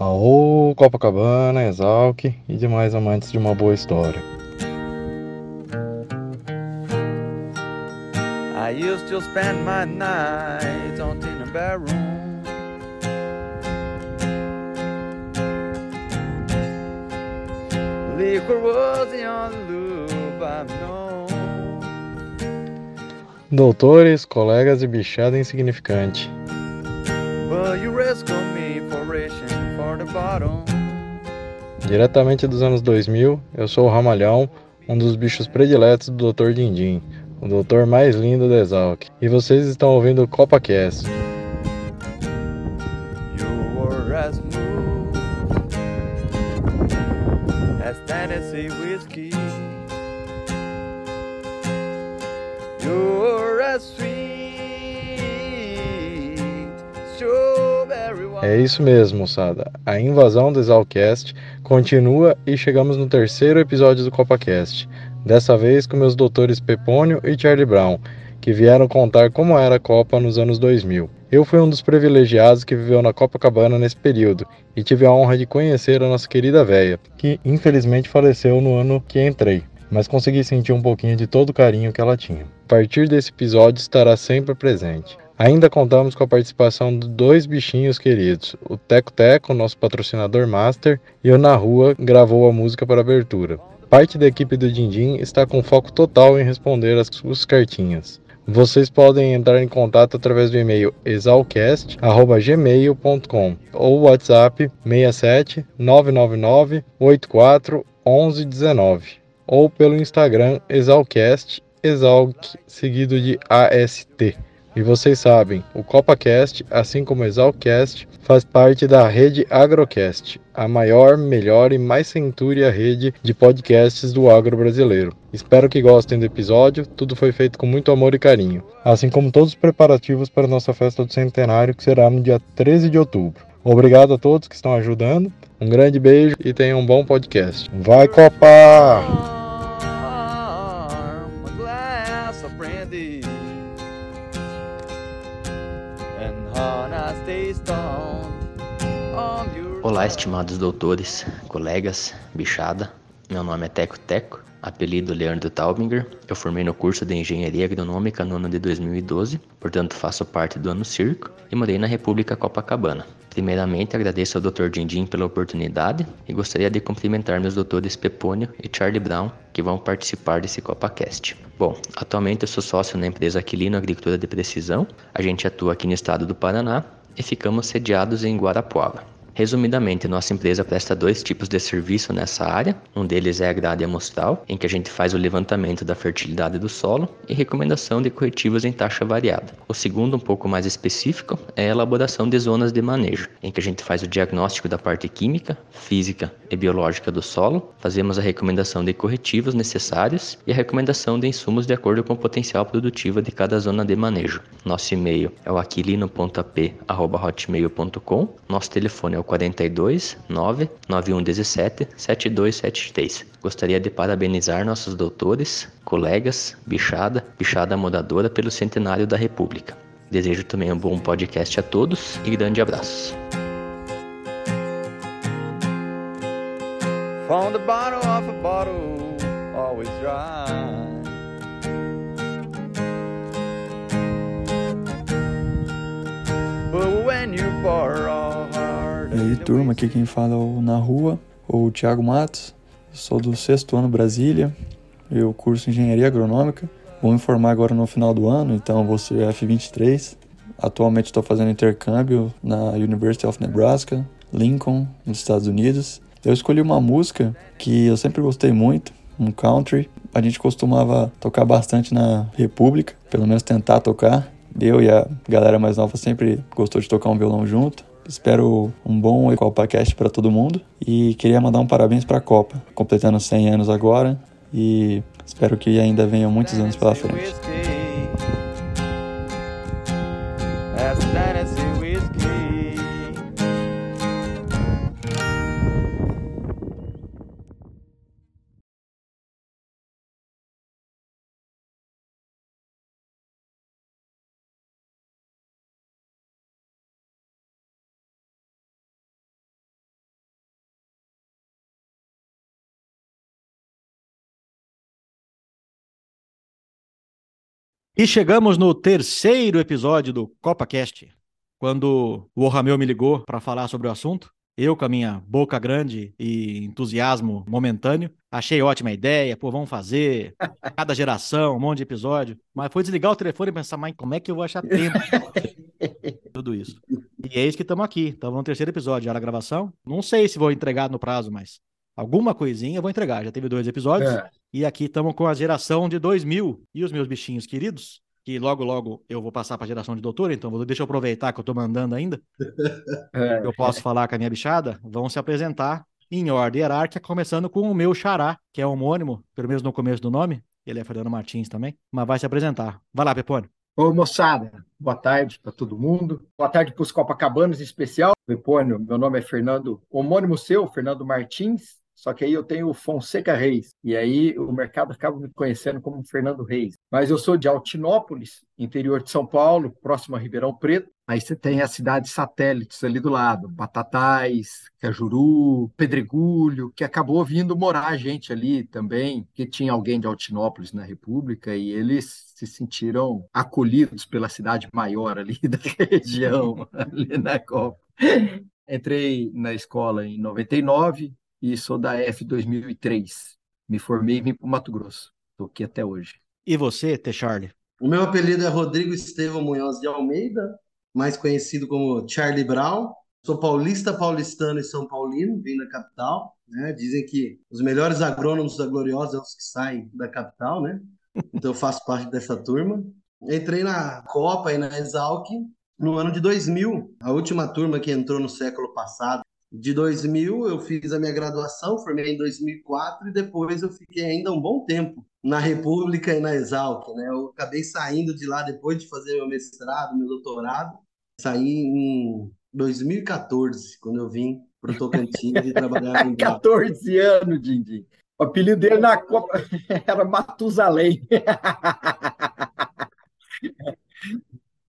Aô, Copacabana, Exalc e demais amantes de uma boa história. I used to spend my nights on in a bedroom. Liquor was the only love I've known. Doutores, colegas e bichada insignificante. But you rescued me Diretamente dos anos 2000, eu sou o Ramalhão, um dos bichos prediletos do Dr. Dindim, o doutor mais lindo do Exalc. E vocês estão ouvindo o CopaCast. É isso mesmo, moçada. A invasão do Exalcast continua e chegamos no terceiro episódio do CopaCast. Dessa vez com meus doutores Pepônio e Charlie Brown, que vieram contar como era a Copa nos anos 2000. Eu fui um dos privilegiados que viveu na Copacabana nesse período e tive a honra de conhecer a nossa querida véia, que infelizmente faleceu no ano que entrei, mas consegui sentir um pouquinho de todo o carinho que ela tinha. A partir desse episódio estará sempre presente. Ainda contamos com a participação de dois bichinhos queridos. O Teco Teco, nosso patrocinador master, e o Na Rua gravou a música para abertura. Parte da equipe do Dindim está com foco total em responder as suas cartinhas. Vocês podem entrar em contato através do e-mail exalcast@gmail.com ou WhatsApp 67 999 84 1119 ou pelo Instagram exalcast exalc seguido de AST. E vocês sabem, o CopaCast, assim como o Exalcast, faz parte da rede Agrocast, a maior, melhor e mais centúria rede de podcasts do agro brasileiro. Espero que gostem do episódio, tudo foi feito com muito amor e carinho, assim como todos os preparativos para a nossa festa do centenário, que será no dia 13 de outubro. Obrigado a todos que estão ajudando, um grande beijo e tenham um bom podcast. Vai Copa! Olá, estimados doutores, colegas, bichada. Meu nome é Teco Teco, apelido Leandro Taubinger. Eu formei no curso de Engenharia Agronômica no ano de 2012, portanto faço parte do ano circo e morei na República Copacabana. Primeiramente, agradeço ao Dr. Dindim pela oportunidade e gostaria de cumprimentar meus doutores Pepônio e Charlie Brown, que vão participar desse CopaCast. Bom, atualmente eu sou sócio na empresa Aquilino Agricultura de Precisão. A gente atua aqui no estado do Paraná e ficamos sediados em Guarapuava. Resumidamente, nossa empresa presta dois tipos de serviço nessa área. Um deles é a grade amostral, em que a gente faz o levantamento da fertilidade do solo e recomendação de corretivos em taxa variada. O segundo, um pouco mais específico, é a elaboração de zonas de manejo, em que a gente faz o diagnóstico da parte química, física e biológica do solo, fazemos a recomendação de corretivos necessários e a recomendação de insumos de acordo com o potencial produtivo de cada zona de manejo. Nosso e-mail é o aquilino.p@hotmail.com. Nosso telefone é o 42 9 9117 7273. Gostaria de parabenizar nossos doutores, colegas, bichada, bichada modadora pelo centenário da República. Desejo também um bom podcast a todos e grande abraço. Found the bottle of a bottle, always dry. But when you e aí, turma, aqui quem fala é o Na Rua, ou Thiago Matos. Sou do sexto ano Brasília, eu curso Engenharia Agronômica. Vou me formar agora no final do ano, então vou ser F23. Atualmente estou fazendo intercâmbio na University of Nebraska, Lincoln, nos Estados Unidos. Eu escolhi uma música que eu sempre gostei muito, um country. A gente costumava tocar bastante na República, pelo menos tentar tocar. Eu e a galera mais nova sempre gostou de tocar um violão junto. Espero um bom CopaCast para todo mundo e queria mandar um parabéns para a Copa, completando 100 anos agora e espero que ainda venham muitos anos pela frente. E chegamos no terceiro episódio do CopaCast, quando o Ramel me ligou para falar sobre o assunto. Eu, com a minha boca grande e entusiasmo momentâneo, achei ótima ideia, pô, vamos fazer cada geração, um monte de episódio. Mas foi desligar o telefone e pensar, mas como é que eu vou achar tempo? Tudo isso. E é isso que estamos aqui. Estamos no terceiro episódio já da gravação. Não sei se vou entregar no prazo, mas alguma coisinha eu vou entregar. Já teve dois episódios. É. E aqui estamos com a geração de 2000 e os meus bichinhos queridos, que logo, logo eu vou passar para a geração de doutor, então deixa eu aproveitar que eu estou mandando ainda. É. Eu posso falar com a minha bichada, vão se apresentar em ordem hierárquica, começando com o meu xará, que é homônimo, pelo menos no começo do nome, ele é Fernando Martins também, mas vai se apresentar. Vai lá, Pepone. Ô, moçada, boa tarde para todo mundo. Boa tarde para os Copacabanos em especial. Pepônio, meu nome é Fernando, homônimo seu, Fernando Martins. Só que aí eu tenho Fonseca Reis, e aí o mercado acaba me conhecendo como Fernando Reis. Mas eu sou de Altinópolis, interior de São Paulo, próximo a Ribeirão Preto. Aí você tem as cidades satélites ali do lado, Batatais, Cajuru, Pedregulho, que acabou vindo morar gente ali também, que tinha alguém de Altinópolis na República, e eles se sentiram acolhidos pela cidade maior ali da região, ali na Copa. Entrei na escola em 99, e sou da F 2003. Me formei e vim para o Mato Grosso. Estou aqui até hoje. E você, T. Charlie? O meu apelido é Rodrigo Estevão Munhoz de Almeida, mais conhecido como Charlie Brown. Sou paulista, paulistano e São Paulino, vim da capital. Né? Dizem que os melhores agrônomos da Gloriosa são os que saem da capital, né? Então eu faço parte dessa turma. Entrei na Copa e na Exalc no ano de 2000, a última turma que entrou no século passado de 2000 eu fiz a minha graduação, formei em 2004 e depois eu fiquei ainda um bom tempo na República e na Exalc, né? Eu acabei saindo de lá depois de fazer meu mestrado, meu doutorado, saí em 2014, quando eu vim para o Tocantins e trabalhar em 14 anos, Dindim. O apelido dele na Copa era Matusalém.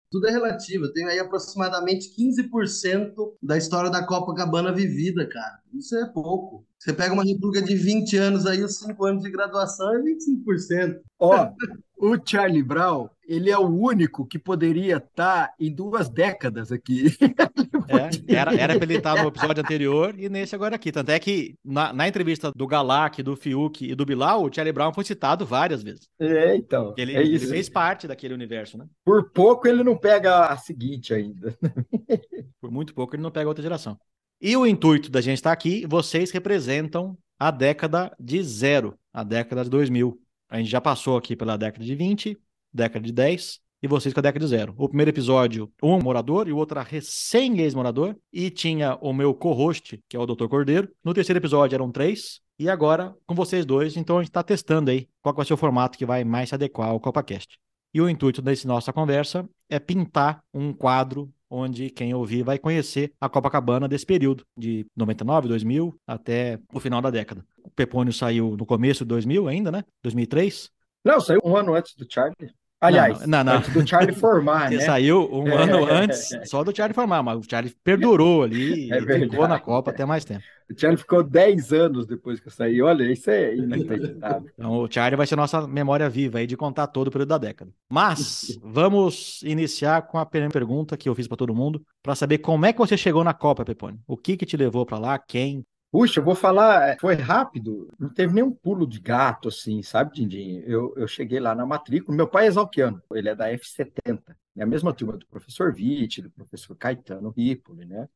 tudo é relativo. Eu tenho aí aproximadamente 15% da história da Copacabana vivida, cara. Isso é pouco. Você pega uma república de 20 anos aí, os 5 anos de graduação é 25%. Ó, o Charlie Brown, ele é o único que poderia estar tá em duas décadas aqui. É, era, era pra ele estar no episódio anterior e nesse agora aqui. Tanto é que na, na entrevista do Galac, do Fiuk e do Bilal, o Charlie Brown foi citado várias vezes. É, então. Ele, é ele fez parte daquele universo, né? Por pouco ele não pega a seguinte ainda. Por muito pouco ele não pega outra geração. E o intuito da gente estar aqui, vocês representam a década de zero, a década de 2000. A gente já passou aqui pela década de 20, década de 10 e vocês com a década de zero. O primeiro episódio, um morador e o outro recém-ex-morador. E tinha o meu co-host, que é o Dr. Cordeiro. No terceiro episódio eram três. E agora com vocês dois. Então a gente está testando aí qual vai ser o formato que vai mais se adequar ao CopaCast. E o intuito desse nossa conversa é pintar um quadro onde quem ouvir vai conhecer a Copacabana desse período, de 99, 2000 até o final da década. O Pepônio saiu no começo de 2000 ainda, né? 2003. Não, saiu um ano antes do Charlie. Aliás, não, não, não. do Charlie formar, né? Saiu um é, ano antes só do Charlie formar, mas o Charlie perdurou ali é e ficou na Copa até mais tempo. O Charlie ficou 10 anos depois que eu saí. Olha, isso é inacreditável. Então, o Charlie vai ser nossa memória viva aí de contar todo o período da década. Mas vamos iniciar com a primeira pergunta que eu fiz para todo mundo, para saber como é que você chegou na Copa, Pepone. O que que te levou para lá? Quem? Puxa, eu vou falar, é, foi rápido, não teve nenhum pulo de gato, assim, sabe, Dindim? Eu, eu cheguei lá na matrícula, meu pai é exalquiano, ele é da F70, é a mesma turma do professor Witt, do professor Caetano Ripoli, né?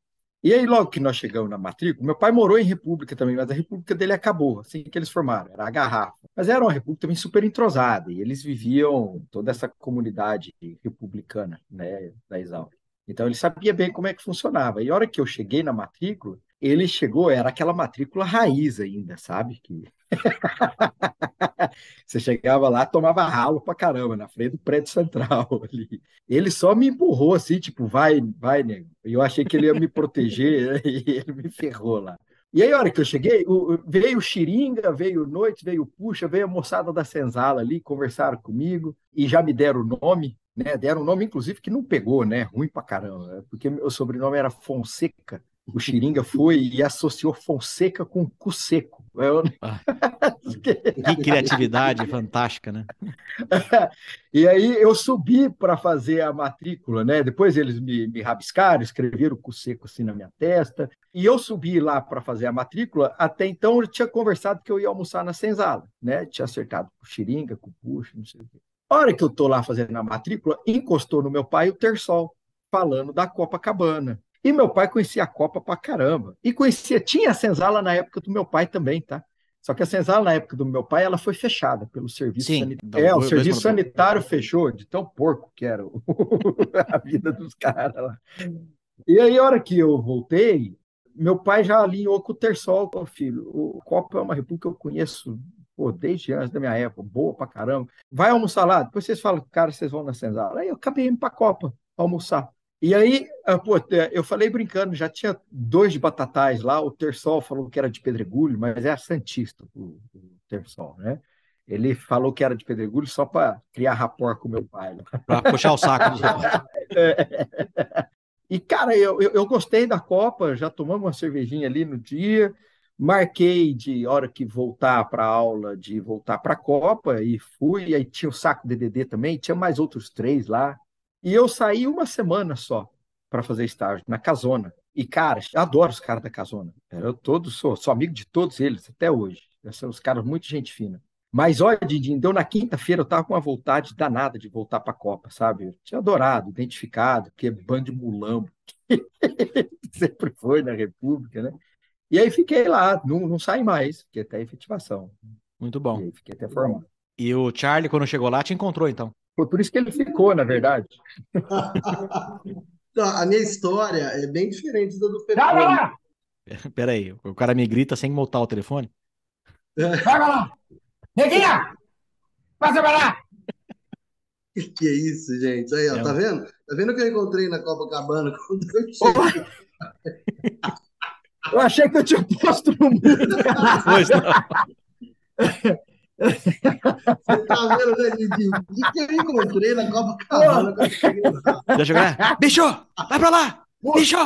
E aí, logo que nós chegamos na matrícula, meu pai morou em República também, mas a República dele acabou, assim que eles formaram, era a garrafa. Mas era uma República também super entrosada, e eles viviam toda essa comunidade republicana, né, da Exalc. Então ele sabia bem como é que funcionava. E a hora que eu cheguei na matrícula, ele chegou, era aquela matrícula raiz ainda, sabe? Que você chegava lá, tomava ralo pra caramba na frente do prédio central ali. Ele só me empurrou assim, tipo, vai, vai, nego. E eu achei que ele ia me proteger e ele me ferrou lá. E aí, a hora que eu cheguei, veio o Xiringa, veio Noite, veio Puxa, veio a moçada da Senzala ali, conversaram comigo e já me deram o nome, né? Deram um nome, inclusive, que não pegou, né? Ruim pra caramba, porque o sobrenome era Fonseca o Xiringa foi e associou Fonseca com cu seco. Eu... Ah, que criatividade fantástica, né? e aí eu subi para fazer a matrícula, né? Depois eles me, me rabiscaram, escreveram com seco assim na minha testa. E eu subi lá para fazer a matrícula. Até então eu tinha conversado que eu ia almoçar na senzala, né? Tinha acertado com xiringa, com puxa, não sei o quê. A hora que eu tô lá fazendo a matrícula, encostou no meu pai o Tersol, falando da Copacabana. E meu pai conhecia a Copa pra caramba. E conhecia, tinha a senzala na época do meu pai também, tá? Só que a senzala na época do meu pai, ela foi fechada pelo serviço Sim, sanitário. É, o serviço sanitário fechou, de tão porco que era a vida dos caras lá. E aí, a hora que eu voltei, meu pai já alinhou com o Tersol, filho. O Copa é uma república que eu conheço pô, desde antes da minha época, boa pra caramba. Vai almoçar lá, depois vocês falam, cara, vocês vão na senzala. Aí eu acabei indo pra Copa almoçar. E aí, ah, pô, eu falei brincando, já tinha dois de batatais lá, o Tersol falou que era de Pedregulho, mas é a Santista, o, o Tersol, né? Ele falou que era de Pedregulho só para criar rapport com meu pai. Né? Para puxar o saco dos é. E, cara, eu, eu, eu, gostei da Copa, já tomamos uma cervejinha ali no dia, marquei de hora que voltar para aula, de voltar para a Copa, e fui, aí tinha o saco DDD também, tinha mais outros três lá, e eu saí uma semana só para fazer estágio na Casona. E, cara, adoro os caras da Casona. Eu todos sou, sou amigo de todos eles até hoje. São os caras muito gente fina. Mas olha, Didinho, deu na quinta-feira, eu tava com uma vontade danada de voltar para a Copa, sabe? Eu tinha adorado, identificado, que é bando de mulambo. Sempre foi na República, né? E aí fiquei lá, não, não saí mais, fiquei até efetivação. Muito bom. E aí fiquei até formado. E o Charlie, quando chegou lá, te encontrou, então? Foi por isso que ele ficou, na verdade. Então, a minha história é bem diferente da do Pepe. Vai lá! Peraí, o cara me grita sem montar o telefone? Vai lá! Neguinha! Passa pra lá! Que, é isso, gente? Aí, ó, é tá um... vendo? Tá vendo que eu encontrei na Copacabana quando eu cheguei? Eu achei que eu tinha posto no mundo. Pois não. Você tá vendo, né, Didi? O que eu encontrei na cheguei lá? Já jogar? Bicho! Vai pra lá! Bicho!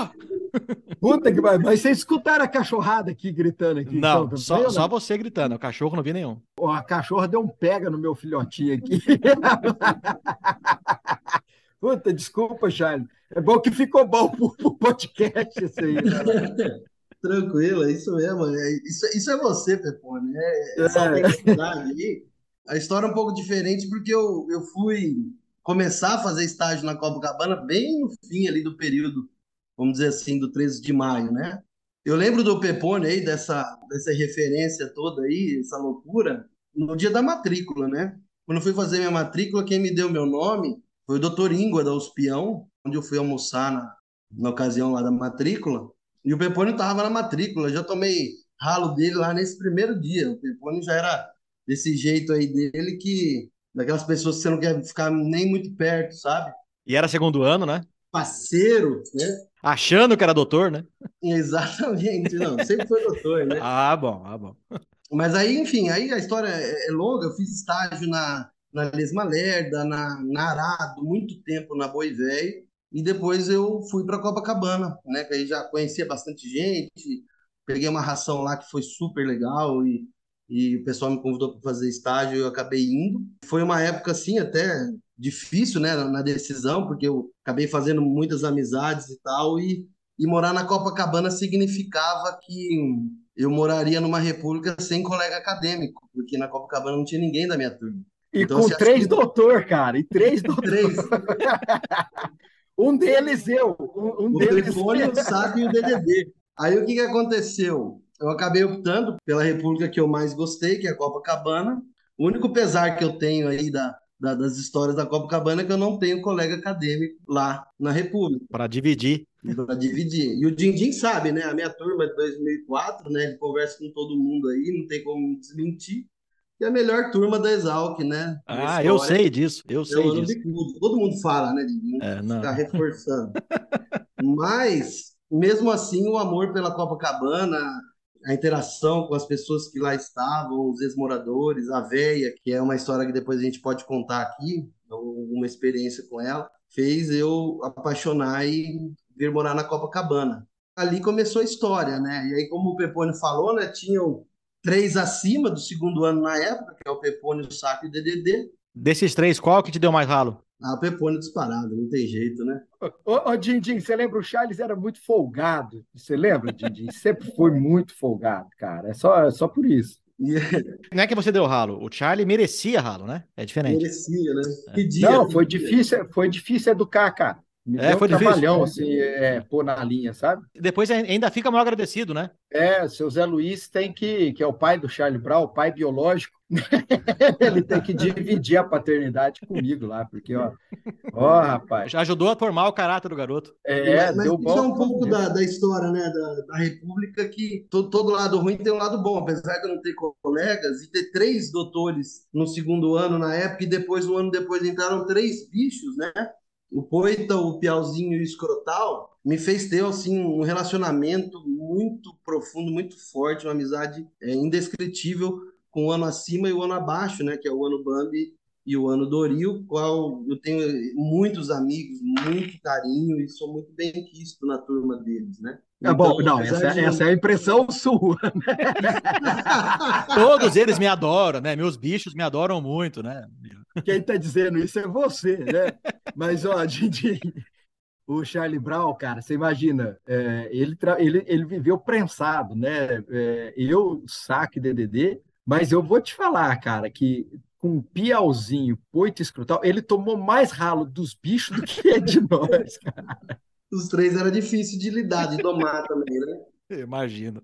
Puta que vai. Mas vocês escutaram a cachorrada aqui gritando aqui? Não, então, só, só você gritando. O cachorro não vi nenhum. a cachorra deu um pega no meu filhotinho aqui. Puta, desculpa, Charles. É bom que ficou bom pro, pro podcast isso aí. Né? Tranquilo, é isso mesmo. É, isso, isso é você, Pepone. É, essa é. aí. A história é um pouco diferente porque eu, eu fui começar a fazer estágio na Copacabana bem no fim ali do período, vamos dizer assim, do 13 de maio, né? Eu lembro do Pepone aí, dessa, dessa referência toda aí, essa loucura, no dia da matrícula, né? Quando eu fui fazer minha matrícula, quem me deu meu nome foi o doutor Ingua da Uspião, onde eu fui almoçar na, na ocasião lá da matrícula. E o Pepone estava na matrícula, já tomei ralo dele lá nesse primeiro dia. O Pepone já era desse jeito aí dele que daquelas pessoas que você não quer ficar nem muito perto, sabe? E era segundo ano, né? Parceiro, né? Achando que era doutor, né? Exatamente, não, sempre foi doutor, né? ah, bom, ah, bom. Mas aí, enfim, aí a história é, é longa. Eu fiz estágio na, na Lesma Lerda, na, na Arado, muito tempo na Boi Velho. E depois eu fui para Copacabana, né? Que aí já conhecia bastante gente, peguei uma ração lá que foi super legal e, e o pessoal me convidou para fazer estágio e eu acabei indo. Foi uma época assim até difícil, né, na decisão, porque eu acabei fazendo muitas amizades e tal e, e morar na Copacabana significava que eu moraria numa república sem colega acadêmico, porque na Copacabana não tinha ninguém da minha turma. E então, com três que... doutor, cara, e três doutor. três. Um deles eu. Um, o deles telefone, o SAP e o DDD. Aí o que, que aconteceu? Eu acabei optando pela república que eu mais gostei, que é a Copacabana. O único pesar que eu tenho aí da, da, das histórias da Copacabana é que eu não tenho colega acadêmico lá na República. Para dividir. Para dividir. E o Dindim sabe, né? A minha turma é de 2004, né? Ele conversa com todo mundo aí, não tem como desmentir é a melhor turma da Exalc, né? Ah, eu sei disso, eu sei disso. Todo mundo fala, né? É, ficar reforçando. Mas, mesmo assim, o amor pela Copacabana, a interação com as pessoas que lá estavam, os ex-moradores, a véia, que é uma história que depois a gente pode contar aqui, uma experiência com ela, fez eu apaixonar e vir morar na Copacabana. Ali começou a história, né? E aí, como o Pepone falou, né, tinham três acima do segundo ano na época, que é o Pepone, o Saco e o DDD. Desses três, qual que te deu mais ralo? Ah, o Pepone disparado, não tem jeito, né? Ô, ô Dindim, você lembra? O Charles era muito folgado. Você lembra, Dindim? Sempre foi muito folgado, cara. É só, é só por isso. Não é que você deu ralo, o Charlie merecia ralo, né? É diferente. Merecia, né? É. Não, foi difícil, foi difícil educar, cara. Me é, foi um trabalhão, difícil. assim, é, pôr na linha, sabe? Depois ainda fica mal agradecido, né? É, seu Zé Luiz tem que, que é o pai do Charlie Brown, o pai biológico, ele tem que dividir a paternidade comigo lá, porque, ó, ó, rapaz. Já ajudou a formar o caráter do garoto. É, mas, deu bom. Isso é um pouco da, da história, né, da, da República, que todo, todo lado ruim tem um lado bom, apesar de eu não ter colegas e ter três doutores no segundo ano na época, e depois, um ano depois, entraram três bichos, né? O Poeta, o Piauzinho e o Escrotal me fez ter assim, um relacionamento muito profundo, muito forte, uma amizade é, indescritível com o ano acima e o ano abaixo, né, que é o ano Bambi e o ano Doril, qual eu tenho muitos amigos, muito carinho e sou muito bem quisto na turma deles, né? É então, bom, não, essa, de... essa, é a impressão sua. Né? Todos eles me adoram, né? Meus bichos me adoram muito, né? Quem está dizendo isso é você, né? Mas, ó, Didi, o Charlie Brown, cara, você imagina, é, ele, ele, ele viveu prensado, né? É, eu, saque DDD, mas eu vou te falar, cara, que com Piauzinho, Poito Escrutal, ele tomou mais ralo dos bichos do que de nós, cara. Os três era difícil de lidar, de domar também, né? Imagino.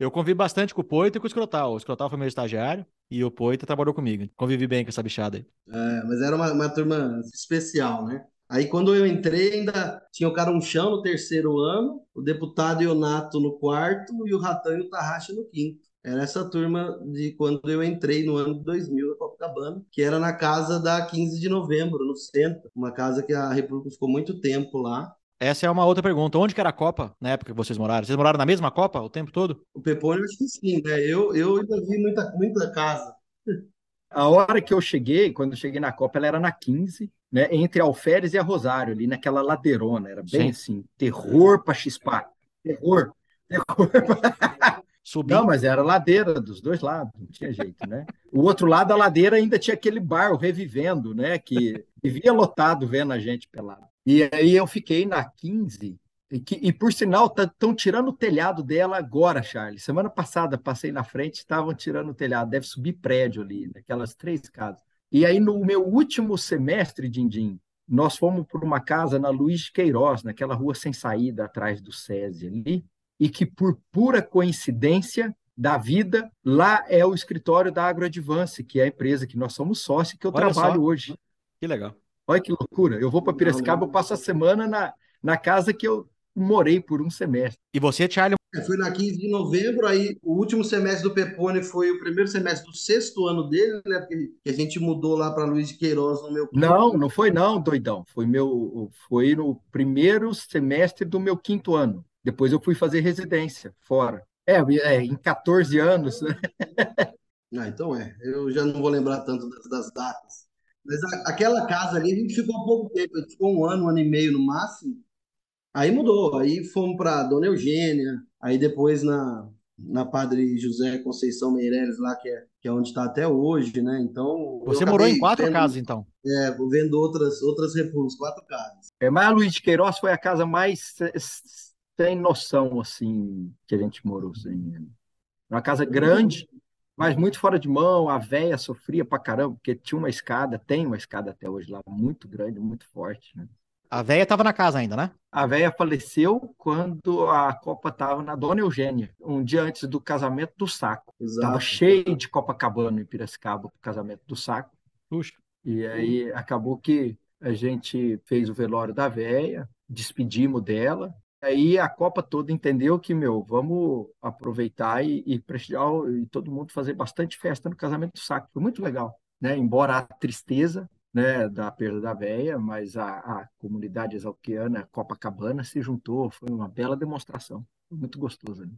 Eu convivi bastante com o Poito e com o Escrotal. O Escrotal foi meu estagiário e o Poito trabalhou comigo. Convivi bem com essa bichada aí. É, mas era uma, uma turma especial, né? Aí quando eu entrei, ainda tinha o Carunchão no terceiro ano, o deputado Ionato no quarto e o Ratão e o Tarraxa no quinto. Era essa turma de quando eu entrei no ano de 2000 na Copacabana, que era na casa da 15 de novembro, no centro. Uma casa que a República ficou muito tempo lá. Essa é uma outra pergunta. Onde que era a Copa na época que vocês moraram? Vocês moraram na mesma Copa o tempo todo? O Pepone, acho que sim, né? Eu, eu ainda vi muita, muita casa. A hora que eu cheguei, quando eu cheguei na Copa, ela era na 15, né? Entre Alferes e a Rosário, ali naquela ladeirona. Era bem sim. assim, terror para chispar. Terror. Terror. Subir. Não, mas era ladeira dos dois lados, não tinha jeito, né? O outro lado da ladeira ainda tinha aquele bar, o Revivendo, né? Que vivia lotado vendo a gente pelado. E aí eu fiquei na 15, e, que, e por sinal, estão tá, tirando o telhado dela agora, Charles. Semana passada passei na frente, estavam tirando o telhado, deve subir prédio ali, naquelas três casas. E aí, no meu último semestre, Dindim, nós fomos por uma casa na Luiz Queiroz, naquela rua sem saída atrás do SESI ali, e que por pura coincidência da vida, lá é o escritório da AgroAdvance, que é a empresa que nós somos sócios, que eu Olha trabalho só. hoje. Que legal. Olha que loucura. Eu vou para Piracicaba, eu passo a semana na, na casa que eu morei por um semestre. E você, Charlie? É, foi na 15 de novembro, aí o último semestre do Pepone foi o primeiro semestre do sexto ano dele, né? Porque a gente mudou lá para Luiz de Queiroz no meu. Não, não foi não, doidão. Foi meu, foi no primeiro semestre do meu quinto ano. Depois eu fui fazer residência fora. É, é em 14 anos. Né? Ah, então é. Eu já não vou lembrar tanto das, das datas. Mas a, aquela casa ali, a gente ficou há pouco tempo. A gente ficou um ano, um ano e meio no máximo. Aí mudou. Aí fomos para Dona Eugênia. Aí depois na, na Padre José Conceição Meireles, lá que é, que é onde está até hoje, né? Então. Você morou em quatro vendo, casas, então? É, vendo outras, outras repúblicas, quatro casas. É, mas a Luiz de Queiroz foi a casa mais sem noção, assim, que a gente morou. Assim. Uma casa grande, mas muito fora de mão. A véia sofria pra caramba, porque tinha uma escada, tem uma escada até hoje lá, muito grande, muito forte. Né? A véia estava na casa ainda, né? A véia faleceu quando a Copa estava na Dona Eugênia, um dia antes do casamento do Saco. Estava cheio de Copacabana em Piracicaba, o casamento do Saco. Puxa. E aí acabou que a gente fez o velório da véia, despedimos dela, Aí a Copa toda entendeu que, meu, vamos aproveitar e, e prestigiar e todo mundo fazer bastante festa no casamento do Saco. Foi muito legal, né? Embora a tristeza né, da perda da véia, mas a, a comunidade exalquiana, Copacabana, se juntou. Foi uma bela demonstração. Muito gostoso. Né?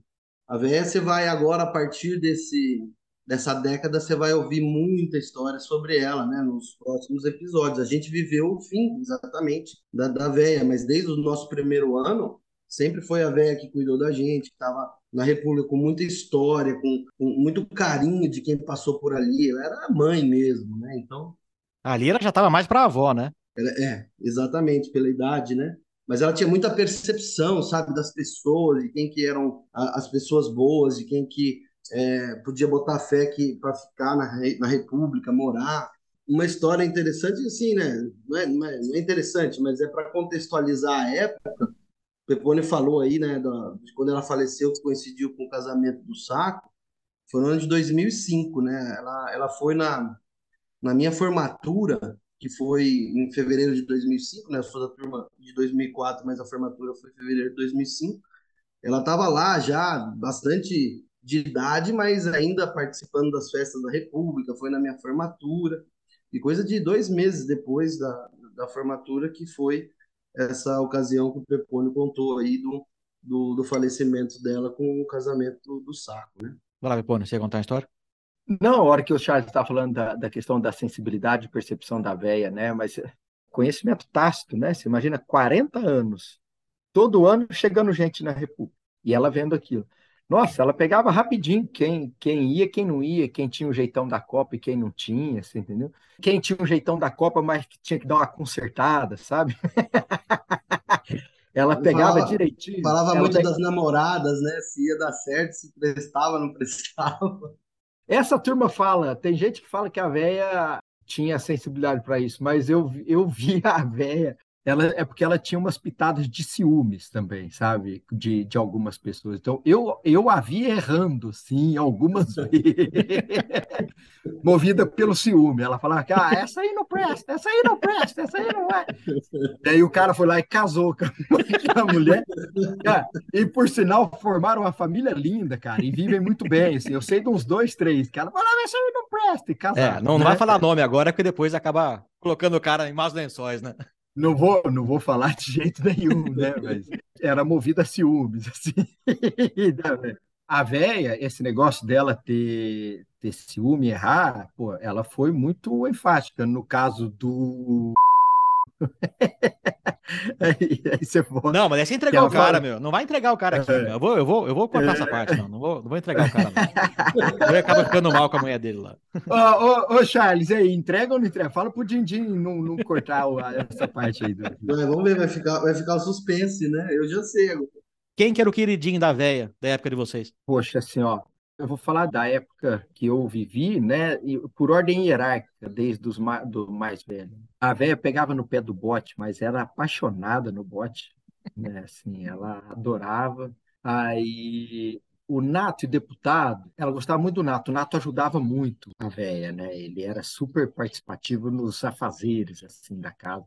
A véia, você vai agora, a partir desse, dessa década, você vai ouvir muita história sobre ela, né? Nos próximos episódios. A gente viveu o fim, exatamente, da, da véia, mas desde o nosso primeiro ano, sempre foi a velha que cuidou da gente, que estava na República com muita história, com, com, muito carinho de quem passou por ali. Ela era a mãe mesmo, né? Então. Ali ela já estava mais para a avó, né? Ela, é, exatamente, pela idade, né? Mas ela tinha muita percepção, sabe, das pessoas, de quem que eram as pessoas boas, de quem que é, podia botar fé para ficar na, na República, morar. Uma história interessante, assim, né? Não é, não é, não é interessante, mas é para contextualizar a época Pepone falou aí, né, da, quando ela faleceu, que coincidiu com o casamento do Saco, foi no ano de 2005, né? Ela, ela foi na, na minha formatura, que foi em fevereiro de 2005, né? Eu sou da turma de 2004, mas a formatura foi em fevereiro de 2005. Ela estava lá já, bastante de idade, mas ainda participando das festas da República, foi na minha formatura, e coisa de dois meses depois da, da formatura que foi essa ocasião que o Pepônio contou aí do, do, do, falecimento dela com o casamento do, do Saco, né? Vai lá, Pepônio, você ia contar a história? Não, a hora que o Charles está falando da, da questão da sensibilidade e percepção da véia, né? Mas conhecimento tácito, né? Você imagina 40 anos, todo ano chegando gente na República, e ela vendo aquilo. Nossa, ela pegava rapidinho quem, quem ia, quem não ia, quem tinha o jeitão da Copa e quem não tinha, você entendeu? Quem tinha o jeitão da Copa, mas que tinha que dar uma consertada, sabe? ela pegava falava, direitinho. Falava muito das namoradas, né? Se ia dar certo, se prestava, não prestava. Essa turma fala, tem gente que fala que a véia tinha sensibilidade para isso, mas eu, eu vi a véia ela é porque ela tinha umas pitadas de ciúmes também, sabe? De, de algumas pessoas. Então, eu, eu a vi errando, sim, algumas vezes. Movida pelo ciúme. Ela falava que, ah, essa aí não presta, essa aí não presta, essa aí não é. E aí o cara foi lá e casou com a mulher. Cara, e, por sinal, formaram uma família linda, cara, e vivem muito bem. Assim. Eu sei de uns dois, três, que ela falava, ah, essa aí não presta, e casaram. É, não, não né? vai falar nome agora, porque depois acaba colocando o cara em más lençóis, né? Não vou, não vou falar de jeito nenhum, né? Mas era movida a ciúmes, assim. A véia, esse negócio dela ter, ter ciúme e errar, pô, ela foi muito enfática. No caso do aí, aí você. Não, mas é sem entregar o cara, fala... meu. Não vai entregar o cara aqui. É. Eu, vou, eu, vou, eu vou cortar é. essa parte, não. Não vou, não vou entregar o cara, não. Ele acaba ficando mal com a mulher dele lá. Ô, ô, ô Charles, aí, entrega ou não entrega? Fala pro Dindim não, não cortar essa parte aí. Do... vamos ver, vai ficar, vai ficar o suspense, né? Eu já sei agora. Quem que era o queridinho da véia da época de vocês? Poxa, assim, ó, eu vou falar da época que eu vivi, né? E por ordem hierárquica, desde os ma do mais velho. A velha pegava no pé do bote, mas era apaixonada no bote, né? Assim, ela adorava. Aí o Nato e deputado, ela gostava muito do Nato. O Nato ajudava muito a velha, né? Ele era super participativo nos afazeres assim da casa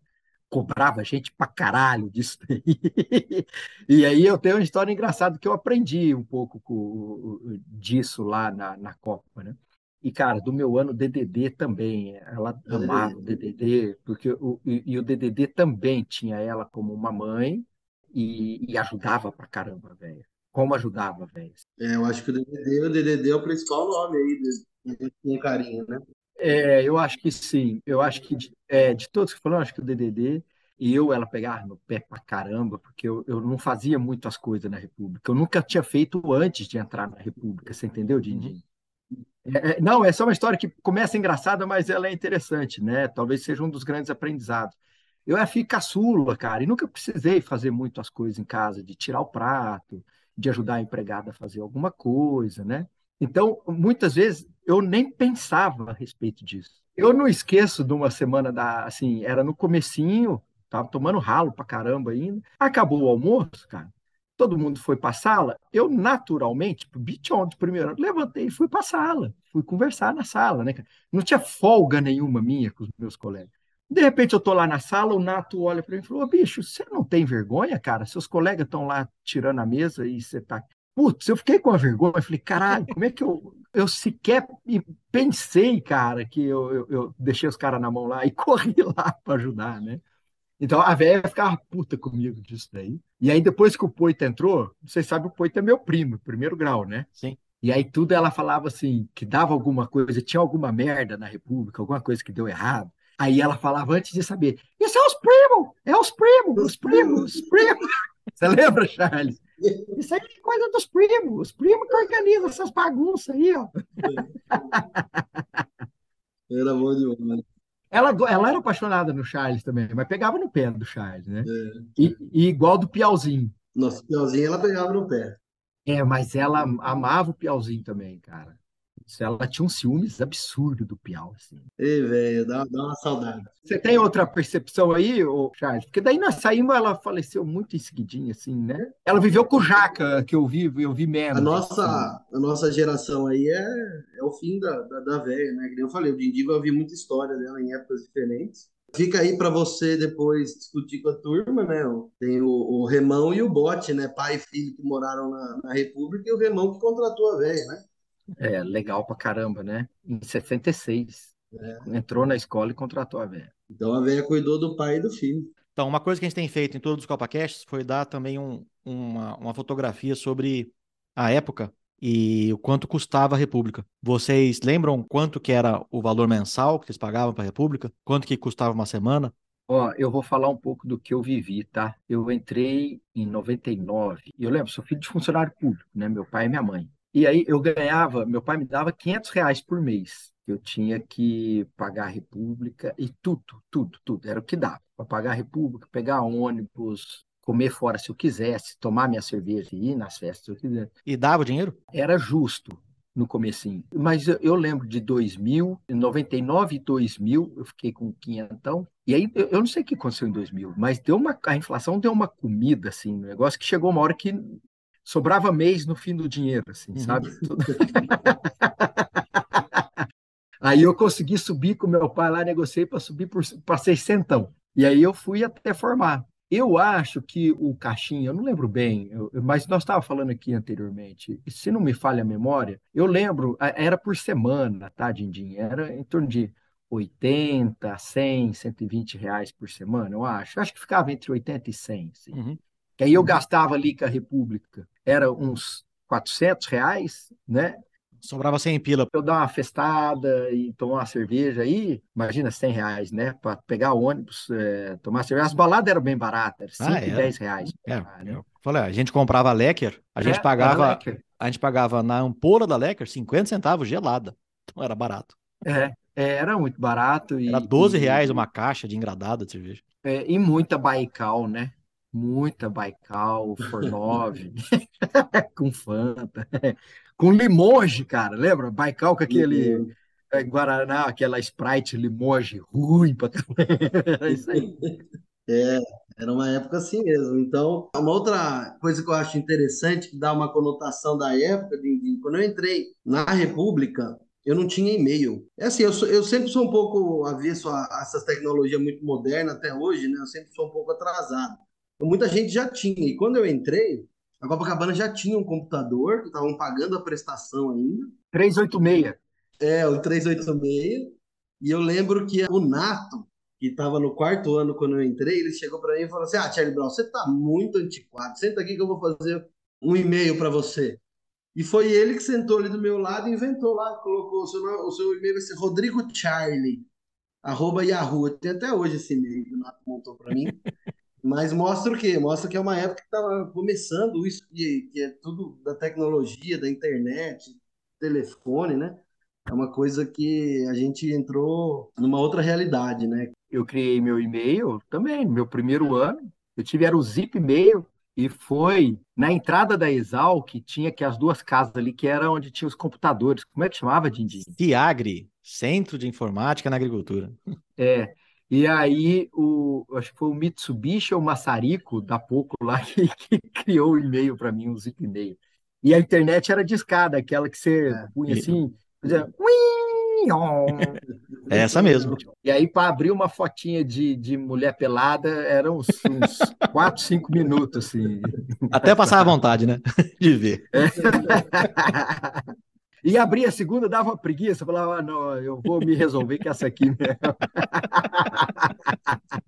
cobrava gente pra caralho disso daí. e aí eu tenho uma história engraçada que eu aprendi um pouco com, disso lá na, na Copa, né? E, cara, do meu ano, o DDD também, ela amava o DDD, porque o, e, e, o DDD também tinha ela como uma mãe e, e ajudava pra caramba, velho. Como ajudava, velho. É, eu acho que o DDD, o DDD é o principal nome aí, com carinho, né? É, eu acho que sim. Eu acho que de, é, de todos que falaram, acho que o DDD e eu ela pegava no pé pra caramba, porque eu, eu não fazia muito as coisas na República. Eu nunca tinha feito antes de entrar na República, você entendeu, Dindim? É, é, não, essa é uma história que começa engraçada, mas ela é interessante, né? Talvez seja um dos grandes aprendizados. Eu era filho caçula, cara, e nunca precisei fazer muito as coisas em casa, de tirar o prato, de ajudar a empregada a fazer alguma coisa, né? Então, muitas vezes eu nem pensava a respeito disso. Eu não esqueço de uma semana da, assim, era no comecinho, tava tomando ralo pra caramba ainda. Acabou o almoço, cara. Todo mundo foi para a sala. Eu, naturalmente, bichão de primeiro ano, levantei e fui para a sala. Fui conversar na sala, né? Não tinha folga nenhuma minha com os meus colegas. De repente eu tô lá na sala, o Nato olha para mim e falou: bicho, você não tem vergonha, cara? Seus colegas estão lá tirando a mesa e você tá. Putz, eu fiquei com a vergonha. Eu falei: caralho, como é que eu eu sequer pensei, cara, que eu, eu, eu deixei os caras na mão lá e corri lá para ajudar, né? Então a velha ficava puta comigo disso daí. E aí depois que o Poito entrou, vocês sabem, o Poito é meu primo, primeiro grau, né? Sim. E aí tudo ela falava assim, que dava alguma coisa, tinha alguma merda na República, alguma coisa que deu errado. Aí ela falava antes de saber, isso é os primos, é os primos, os primos, os primos. Você lembra, Charles? Isso aí é coisa dos primos. Os primos que organizam essas bagunças aí, ó. Era bom demais. Ela, ela era apaixonada no Charles também, mas pegava no pé do Charles, né? É. E, e igual do Piauzinho. Nossa, Piauzinho ela pegava no pé. É, mas ela amava o Piauzinho também, cara. Ela tinha um ciúmes absurdo do Piau, assim. Ei, velho, dá, dá uma saudade. Você tem outra percepção aí, ô Charles? Porque daí nós saímos, ela faleceu muito em seguidinho, assim, né? Ela viveu com o Jaca, que eu vi, eu vi menos. A nossa, assim. a nossa geração aí é, é o fim da, da, da velha, né? Que eu falei, o Dindiva eu vi muita história dela em épocas diferentes. Fica aí para você depois discutir com a turma, né? Tem o, o Remão e o Bote, né? Pai e filho que moraram na, na República e o Remão que contratou a velha, né? É, legal pra caramba, né? Em 66. É. Entrou na escola e contratou a velha. Então a velha cuidou do pai e do filho. Então, uma coisa que a gente tem feito em todos os CopaCasts foi dar também um, uma, uma fotografia sobre a época e o quanto custava a República. Vocês lembram quanto que era o valor mensal que vocês pagavam para a República? Quanto que custava uma semana? Ó, eu vou falar um pouco do que eu vivi, tá? Eu entrei em 99. E eu lembro, sou filho de funcionário público, né? Meu pai e minha mãe. E aí eu ganhava, meu pai me dava 500 reais por mês. Eu tinha que pagar a República e tudo, tudo, tudo. Era o que dava. Para pagar a República, pegar ônibus, comer fora se eu quisesse, tomar minha cerveja e ir nas festas se eu quisesse. E dava o dinheiro? Era justo no comecinho. Mas eu, eu, lembro de 2000, 99 e 2000, eu fiquei com quinhentão. E aí, eu, eu, não sei o que aconteceu em 2000, mas deu uma, a inflação deu uma comida, assim, um negócio que chegou uma hora que sobrava mês no fim do dinheiro, assim, uhum. sabe? aí eu consegui subir com meu pai lá, negociei para subir para 600. E aí eu fui até formar. Eu acho que o caixinha, eu não lembro bem, eu, mas nós estávamos falando aqui anteriormente, se não me falha a memória, eu lembro, era por semana, tá, Dindim? Era em torno de 80, 100, 120 reais por semana, eu acho. Eu acho que ficava entre 80 e 100. Assim. Uhum. Que aí eu gastava ali com a República era uns 400 reais, né? Sobrava 100 pila. Eu dar uma festada e tomar uma cerveja aí, imagina 100 reais, né? Para pegar ônibus, é, tomar cerveja. As baladas eram bem baratas, 5 ah, e 10 reais. É, né? falei, a gente comprava Lecker, a gente é, pagava, a gente pagava na ampola da Lecker 50 centavos gelada. Então era barato. É, é era muito barato. E, era 12 e, reais uma caixa de engradada de cerveja. É, e muita Baikal, né? Muita Baikal, Fornove, com Fanta, com Limoges, cara, lembra? Baikal com aquele é, Guaraná, aquela Sprite Limoges ruim pra Era isso aí. É, era uma época assim mesmo. Então, uma outra coisa que eu acho interessante, que dá uma conotação da época, de, quando eu entrei na República, eu não tinha e-mail. É assim, eu, sou, eu sempre sou um pouco avesso a, a essas tecnologias muito modernas até hoje, né? Eu sempre sou um pouco atrasado. Muita gente já tinha. E quando eu entrei, a Copacabana já tinha um computador, que estavam pagando a prestação ainda. 386. É, o 386. E eu lembro que o Nato, que estava no quarto ano quando eu entrei, ele chegou para mim e falou assim: Ah, Charlie Brown, você está muito antiquado. Senta aqui que eu vou fazer um e-mail para você. E foi ele que sentou ali do meu lado e inventou lá, colocou o seu, o seu e-mail vai ser Rodrigo Charlie, arroba Yahoo. Tem até hoje esse e-mail que o Nato montou para mim. Mas mostra o quê? Mostra que é uma época que estava começando isso, que, que é tudo da tecnologia, da internet, telefone, né? É uma coisa que a gente entrou numa outra realidade, né? Eu criei meu e-mail também, meu primeiro ano. Eu tive era o Zip e-mail e foi na entrada da Exal que tinha que as duas casas ali, que era onde tinha os computadores. Como é que chamava, Dindim? Ciagre, Centro de Informática na Agricultura. É. E aí, o, acho que foi o Mitsubishi ou o Massarico, da pouco lá, que, que criou o e-mail para mim, um zip e-mail. E a internet era discada, aquela que você é, punha assim, fazia... É essa mesmo. E aí, para abrir uma fotinha de, de mulher pelada, eram uns, uns 4, 5 minutos, assim. Até passar a vontade, né? De ver. É. E abria a segunda, dava uma preguiça, falava, ah, não, eu vou me resolver com essa aqui mesmo.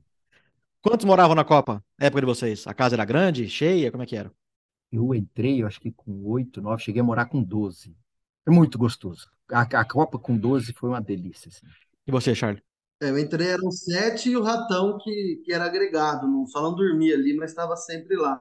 Quantos moravam na Copa, na época de vocês? A casa era grande, cheia, como é que era? Eu entrei, eu acho que com oito, nove, cheguei a morar com doze. É muito gostoso. A, a Copa com doze foi uma delícia. Assim. E você, Charlie? É, eu entrei, eram sete e o ratão que, que era agregado. Não, só não dormia ali, mas estava sempre lá.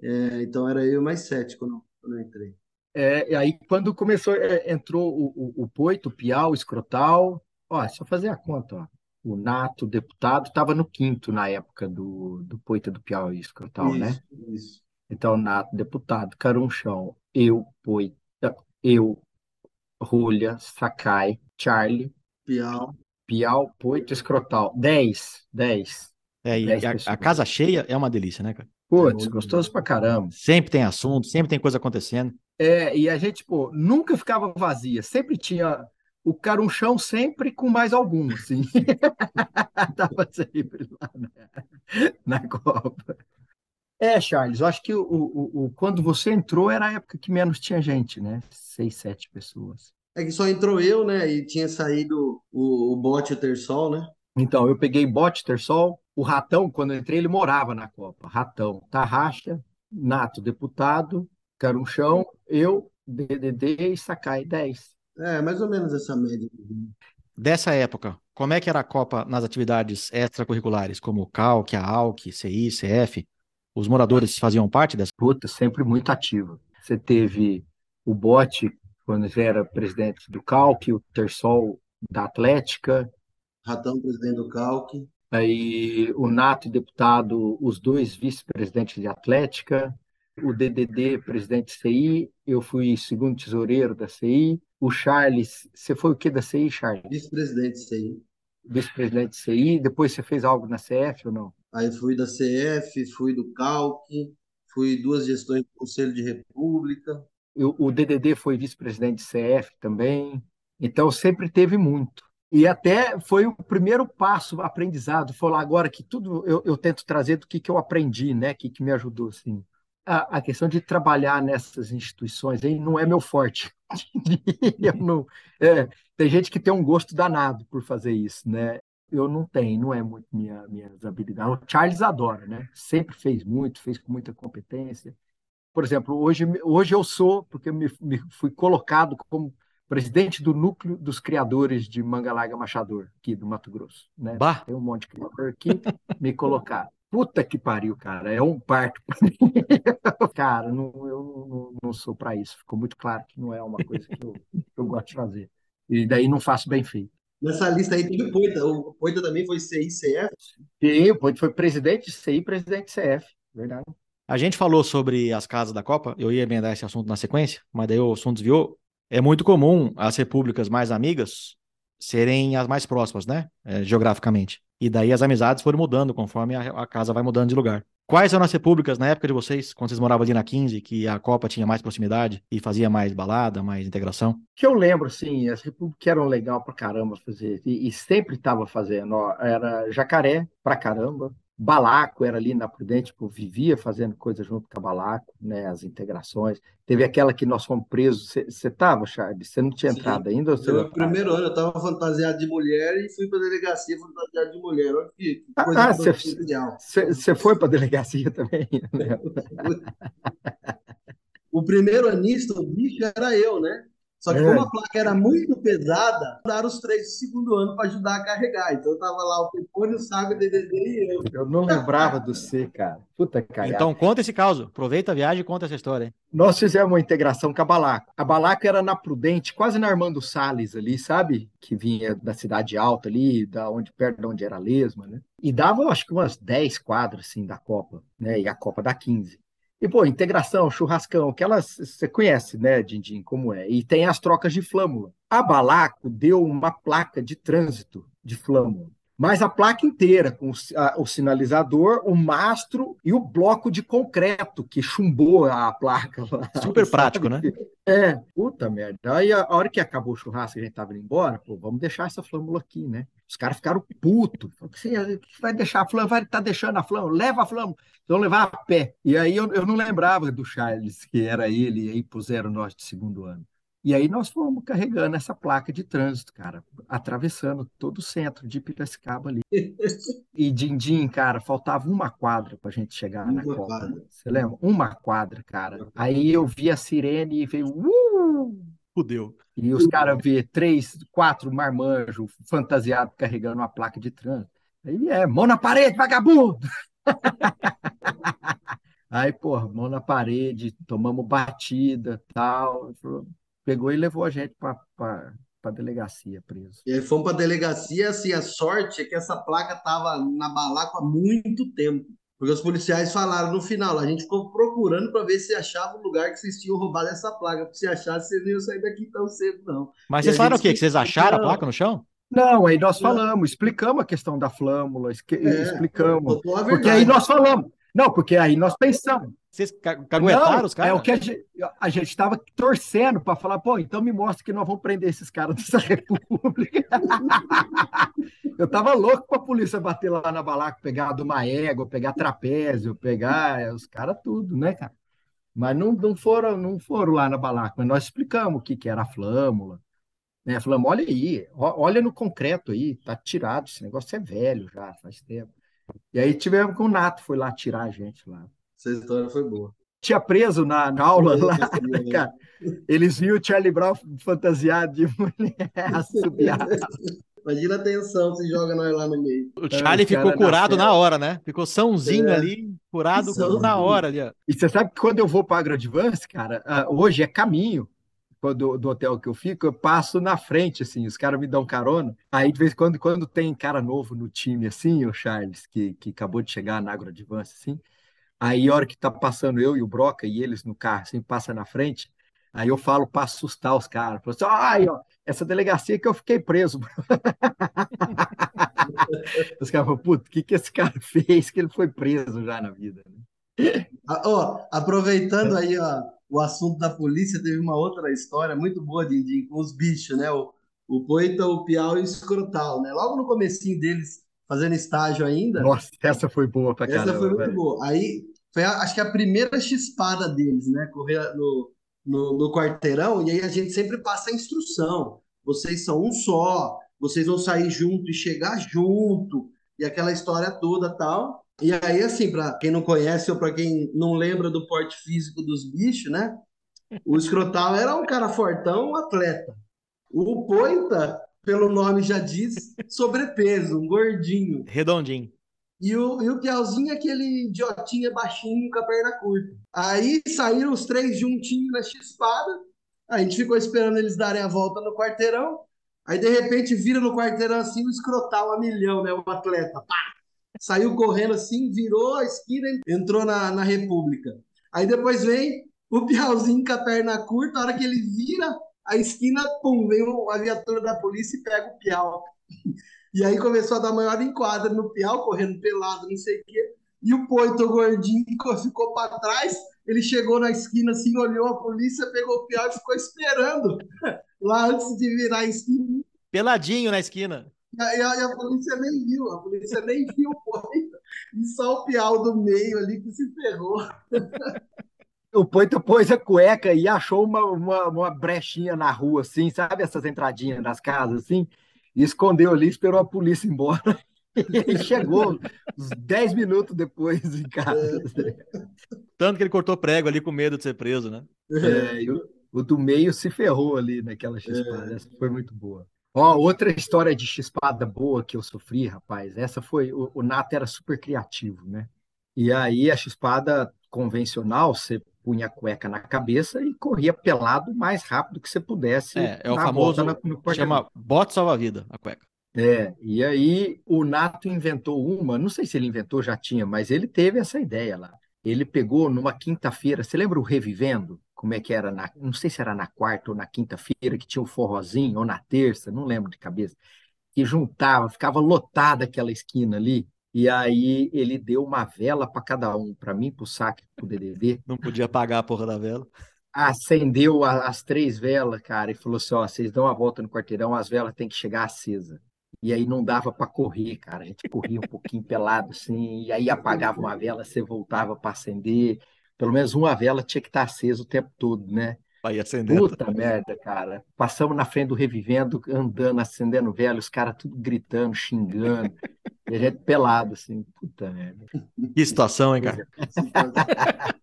É, então era eu mais sete quando, quando eu entrei. É, e aí, quando começou, é, entrou o, o, o Poito, o Piau, o Escrotal. Ó, é só fazer a conta, ó. O Nato, o deputado, estava no quinto na época do, do Poito, do Piau e Escrotal, né? Isso, isso. Então, Nato, deputado, Carunchão, eu, Poito, eu, Rolha, Sakai, Charlie, Piau. Piau, Poito, Escrotal. Dez, dez. É, e Dez a, a casa cheia é uma delícia, né, cara? Putz, gostoso pra caramba. Sempre tem assunto, sempre tem coisa acontecendo. É, e a gente, pô, nunca ficava vazia, sempre tinha o carunchão sempre com mais algum, assim. Tava sempre lá na, na Copa. É, Charles, eu acho que o, o, o- quando você entrou era a época que menos tinha gente, né? Seis, sete pessoas. É que só entrou eu, né? E tinha saído o, o Bote e o Tersol, né? Então, eu peguei Bote, Tersol, o Ratão, quando eu entrei, ele morava na Copa. Ratão, Tarraxa, Nato, deputado, Carunchão, eu, DDD e Sakai, 10. É, mais ou menos essa média. Dessa época, como é que era a Copa nas atividades extracurriculares, como CALC, AALC, CI, CF? Os moradores faziam parte dessa? Puta, sempre muito ativa. Você teve o Bote, quando era presidente do Calque, o Tersol da Atlética, Ratão, presidente do Calque. aí o Nato, deputado, os dois vice-presidentes de Atlética, o DDD, presidente de CI, eu fui segundo tesoureiro da CI, o Charles, você foi o que da CI, Charles? Vice-presidente aí. Vice-presidente de CI, depois você fez algo na CF ou não? Aí fui da CF, fui do Calque, fui duas gestões do Conselho de República. Eu- o DDD foi vice-presidente de CF também, então sempre teve muito. E até foi o primeiro passo, aprendizado. Foi lá agora que tudo eu, eu tento trazer do que, que eu aprendi, né? Que, que me ajudou, assim. A, a questão de trabalhar nessas instituições aí não é meu forte. Não, é, tem gente que tem um gosto danado por fazer isso, né? Eu não tenho, não é muito minha, minhas habilidades. O Charles adora, né? Sempre fez muito, fez com muita competência. Por exemplo, hoje, hoje eu sou, porque eu me, me fui colocado como presidente do núcleo dos criadores de manga larga machador, aqui do Mato Grosso, né? Bah, Tem um monte de criador aqui, me colocaram. Puta que pariu, cara, é um parto. Cara, não, eu não, não sou para isso. Ficou muito claro que não é uma coisa que eu, que eu gosto de fazer. E daí não faço bem feito. Nessa lista aí tem o Poita. O Poita também foi CI, CF. E eu foi presidente de CI, presidente de CF, verdade. a gente falou sobre as casas da Copa, eu ia emendar esse assunto na sequência, mas daí o assunto desviou. É muito comum as repúblicas mais amigas serem as mais próximas, né? É, geograficamente. E daí as amizades foram mudando conforme a, a casa vai mudando de lugar. Quais eram as repúblicas na época de vocês, quando vocês moravam ali na 15, que a Copa tinha mais proximidade e fazia mais balada, mais integração? que eu lembro, assim, as repúblicas eram legal pra caramba fazer, e, e sempre estava fazendo, ó, era Jacaré pra caramba, Balaco era ali na Prudente, tipo, vivia fazendo coisa junto com a Balaco, né, as integrações. Teve aquela que nós fomos presos, você estava, Charles? Você não tinha Sim. entrado ainda? Ou No primeiro ano eu tava fantasiado de mulher e fui pra delegacia fantasiado de mulher. Olha que que Ah, coisa ah. Você foi para a delegacia também? né? O primeiro anista, o bicho, era eu, né? Só que É. como a placa era muito pesada, daram os três do segundo ano para ajudar a carregar. Então eu tava lá o Pepone, o Sábio, o DDD e eu. Eu não lembrava do C, cara. Puta cagada. Então conta esse caso, aproveita a viagem e conta essa história. hein? Nós fizemos uma integração com a Balaco. A Balaco era na Prudente, quase na Armando Salles ali, sabe? Que vinha da Cidade Alta ali, da onde, perto de onde era Lesma, né? E dava, acho que umas 10 quadras, assim, da Copa, né? E a Copa da 15. E, pô, integração, churrascão, aquelas, você conhece, né, Dindim, como é. E tem as trocas de flâmula. A Balaco deu uma placa de trânsito de flâmula. Mas a placa inteira, com o, sinalizador, o mastro e o bloco de concreto que chumbou a placa lá. Super prático, né? É, puta merda. Aí a hora que acabou o churrasco e a gente tava indo embora, pô, vamos deixar essa flâmula aqui, né? Os caras ficaram putos. Você vai deixar a flâmula? Vai estar deixando a flâmula? Leva a flâmula. Vão levar a pé. E aí eu, eu não lembrava do Charles, que era ele, e aí puseram nós de segundo ano. E aí nós fomos carregando essa placa de trânsito, cara, atravessando todo o centro de Piracicaba ali. E Dindim, cara, faltava uma quadra para a gente chegar na Uma Copa. quadra. Você lembra? Uma quadra, cara. Aí eu vi a sirene e veio. Uh! Fudeu. E os caras vê três, quatro marmanjos fantasiados carregando uma placa de trânsito. Aí é, mão na parede, vagabundo! Aí, porra, mão na parede, tomamos batida, tal. Pegou e levou a gente para a delegacia preso. E aí fomos para a delegacia, assim, a sorte é que essa placa estava na balaca há muito tempo. Porque os policiais falaram no final, a gente ficou procurando para ver se achava o lugar que vocês tinham roubado essa placa. Porque se achasse, vocês não iam sair daqui tão cedo, não. Mas e vocês falaram o quê? Que vocês acharam a placa no chão? Não, aí nós falamos, explicamos a questão da flâmula, é, explicamos. Porque aí nós falamos. Não, porque aí nós pensamos. Vocês caguetaram os caras? É o que a gente estava torcendo para falar, pô, então me mostra que nós vamos prender esses caras dessa república. eu tava louco para a polícia bater lá na balaca, pegar do égua, pegar trapézio, pegar é, os caras tudo, né, cara? Mas não, não, foram, não foram lá na balaca, mas nós explicamos o que, que era a flâmula. Né? Falamos, olha aí, olha no concreto aí, tá tirado, esse negócio é velho já, faz tempo. E aí tivemos que o Nato foi lá tirar a gente lá. Essa história foi boa. Tinha preso na, na aula lá, né, cara. Eles viram o Charlie Brown fantasiado de mulher assobiada. Imagina a tensão se joga nós lá no meio. O Charlie ficou curado na, na, hora, né? Ficou sãozinho é. ali, curado Sãozinho. na hora ali. Ó. E você sabe que quando eu vou para Agrodvance, cara, uh, hoje é caminho do, do hotel que eu fico, eu passo na frente, assim, os caras me dão carona. Aí, de vez em quando, quando tem cara novo no time, assim, o Charles, que, que acabou de chegar na Agrodvance, assim, aí a hora que tá passando eu e o Broca e eles no carro, assim, passa na frente, aí eu falo para assustar os caras. Falo assim, ai, ó, essa delegacia que eu fiquei preso. os caras falam, puta, o que, que esse cara fez que ele foi preso já na vida? Né? Ah, ó, aproveitando aí, ó, o assunto da polícia, teve uma outra história muito boa, de com os bichos, né? O, o Poita, o Piau e o Escrotal, né? Logo no comecinho deles, fazendo estágio ainda. Nossa, essa foi boa pra caramba. Essa foi muito velho. boa. Aí, foi a, acho que a primeira chispada deles, né? Correr no, no, no quarteirão, e aí a gente sempre passa a instrução. Vocês são um só, vocês vão sair junto e chegar junto, e aquela história toda tal. E aí, assim, para quem não conhece ou para quem não lembra do porte físico dos bichos, né? O escrotal era um cara fortão, um atleta. O poita, pelo nome já diz, sobrepeso, um gordinho. Redondinho. E o, e o Piauzinho é aquele idiotinha baixinho com a perna curta. Aí saíram os três juntinhos na chispada. A gente ficou esperando eles darem a volta no quarteirão. Aí, de repente, vira no quarteirão assim o escrotal a milhão, né? O atleta. Pá! saiu correndo assim, virou a esquina entrou na, na República. Aí depois vem o Piauzinho com a perna curta, a hora que ele vira a esquina, pum, vem a viatura da polícia e pega o Piau. E aí começou a dar maior enquadra no Piau, correndo pelado, não sei o quê. E o Poito gordinho ficou para trás. Ele chegou na esquina assim, olhou a polícia, pegou o Piau e ficou esperando lá antes de virar a esquina. Peladinho na esquina. E a, e a, polícia nem viu, a polícia nem viu o Poita. E só o Piau do meio ali que se ferrou. O Poita pôs a cueca e achou uma, uma, uma, brechinha na rua, assim, sabe? Essas entradinhas das casas, assim. E escondeu ali, esperou a polícia ir embora. E ele chegou uns 10 minutos depois em casa. É. Tanto que ele cortou prego ali com medo de ser preso, né? É, o, o, do meio se ferrou ali naquela chispada. É. Essa foi muito boa. Ó, outra história de chispada boa que eu sofri, rapaz. Essa foi. O, o Nato era super criativo, né? E aí a chispada convencional, você punha a cueca na cabeça e corria pelado o mais rápido que você pudesse. É, é o famoso. Na, chama bote salva-vida a cueca. É, e aí o Nato inventou uma, não sei se ele inventou, já tinha, mas ele teve essa ideia lá. Ele pegou numa quinta-feira, você lembra o Revivendo? como é que era, na, não sei se era na quarta ou na quinta-feira, que tinha o forrozinho, ou na terça, não lembro de cabeça, que juntava, ficava lotada aquela esquina ali, e aí ele deu uma vela para cada um, para mim, para o saque, para o DDD. Não podia pagar a porra da vela. Acendeu a, as três velas, cara, e falou assim: ó, vocês dão a volta no quarteirão, as velas têm que chegar acesa. E aí não dava para correr, cara. A gente corria um pouquinho pelado assim, e aí apagava uma vela, você voltava para acender pelo menos uma vela tinha que estar acesa o tempo todo, né? Vai acendendo. Puta merda, cara. Passamos na frente do Revivendo, andando, acendendo vela, os caras tudo gritando, xingando. e a gente pelado, assim. Puta merda. Que situação, hein, cara?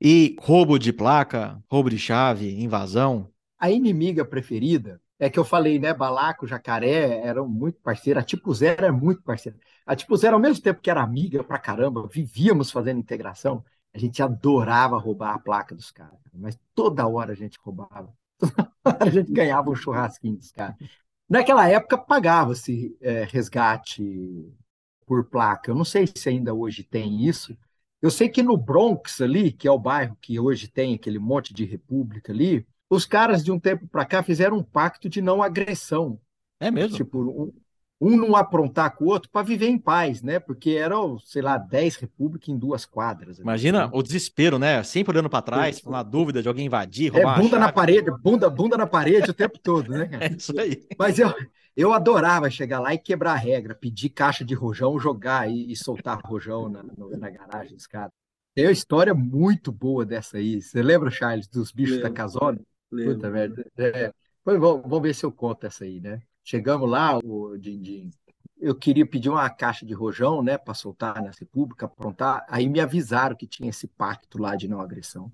e roubo de placa, roubo de chave, invasão? A inimiga preferida é que eu falei, né? Balaco, Jacaré eram muito parceiros. A Tipo Zero é muito parceira. A Tipo Zero, ao mesmo tempo que era amiga pra caramba, vivíamos fazendo integração A gente adorava roubar a placa dos caras, mas toda hora a gente roubava. Toda hora a gente ganhava um churrasquinho dos caras. Naquela época pagava-se é, resgate por placa. Eu não sei se ainda hoje tem isso. Eu sei que no Bronx ali, que é o bairro que hoje tem aquele monte de república ali, os caras de um tempo para cá fizeram um pacto de não agressão. É mesmo? Tipo, um, não aprontar com o outro para viver em paz, né? Porque eram, sei lá, 10 repúblicas em duas quadras. Imagina o desespero, né? Sempre olhando para trás, com a dúvida de alguém invadir, é, roubar é, bunda na parede, bunda, bunda na parede o tempo todo, né? É isso aí. Mas eu, eu adorava chegar lá e quebrar a regra, pedir caixa de rojão, jogar e, e soltar rojão na, na garagem dos caras. Tem uma história muito boa dessa aí. Você lembra, Charles, dos bichos Lembro. da casona? Lembro. Puta merda. É. Vamos, vamos ver se eu conto essa aí, né? Chegamos lá, o Dindim, eu queria pedir uma caixa de rojão, né, para soltar na República, aprontar. Aí me avisaram que tinha esse pacto lá de não agressão.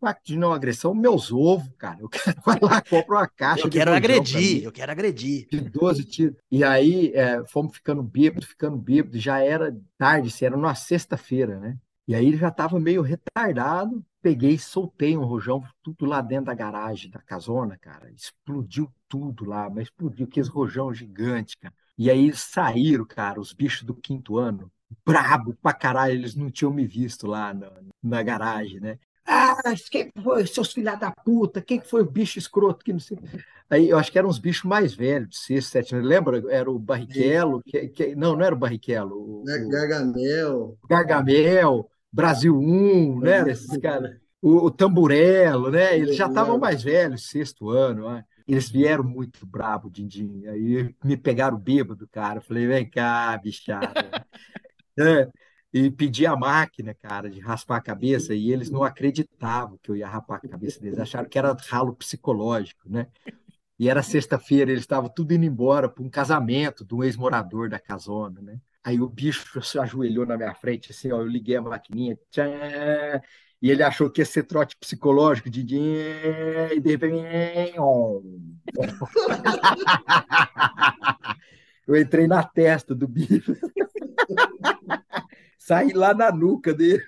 Pacto de não agressão, meus ovos, cara. Eu quero vai lá, compra uma caixa. Eu quero agredir, eu quero agredir. De 12 tiros. E aí é, fomos ficando bêbados, ficando bêbados. Já era tarde, era numa sexta-feira, né? E aí ele já estava meio retardado. Peguei e soltei um rojão, tudo lá dentro da garagem da casona, cara. Explodiu tudo lá, mas explodiu aqueles rojão gigante, cara. E aí saíram, cara, os bichos do quinto ano, brabo pra caralho, eles não tinham me visto lá na, na garagem, né? Ah, quem foi, seus filhos da puta? Quem foi o bicho escroto que não sei. Aí eu acho que eram uns bichos mais velhos, de sexto, sete anos. Lembra? Era o Barrichello, que, que, não, não era o Barrichello. O, Gargamel. Gargamel, Brasil 1, né? Esses caras. O, o Tamburello, né? Eles já estavam mais velhos, sexto ano. Né? Eles vieram muito brabo, Dindim. Aí me pegaram bêbado, cara. falei, vem cá, bichada. é, e pedi a máquina, cara, de raspar a cabeça, e eles não acreditavam que eu ia rapar a cabeça deles. Acharam que era ralo psicológico, né? E era sexta-feira, eles estavam tudo indo embora para um casamento de um ex-morador da casona, né? Aí o bicho se ajoelhou na minha frente, assim, ó, eu liguei a maquininha, tchan, e ele achou que ia ser trote psicológico de e de repente. Eu entrei na testa do bicho. Saí lá na nuca dele.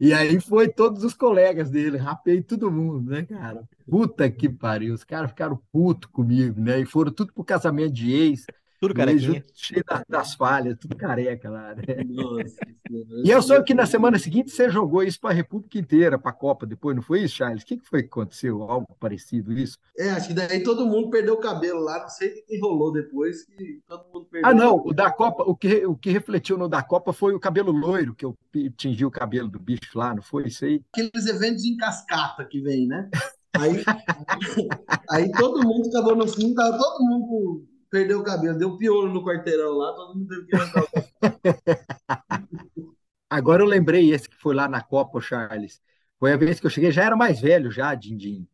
E aí foi todos os colegas dele, rapei todo mundo, né, cara? Puta que pariu, os caras ficaram putos comigo, né? E foram tudo pro casamento de ex. Tudo carequinha. Cheio das falhas, tudo careca lá, né? Nossa, e eu soube que na semana seguinte você jogou isso para a República inteira, para a Copa depois, não foi isso, Charles? O que, que foi que aconteceu? Algo parecido isso? É, acho que daí todo mundo perdeu o cabelo lá, não sei o que rolou depois, que todo mundo perdeu. Ah, não, o da Copa, o que, o que refletiu no da Copa foi o cabelo loiro, que eu tingi o cabelo do bicho lá, não foi isso aí? Aqueles eventos em cascata que vem, né? Aí, aí todo mundo acabou no fim, tava todo mundo perdeu o cabelo, deu piolho no quarteirão lá, todo mundo teve que arrancar o Agora eu lembrei esse que foi lá na Copa, Charles. Foi a vez que eu cheguei, já era mais velho já, Dindim.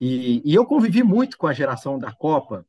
E, e eu convivi muito com a geração da Copa,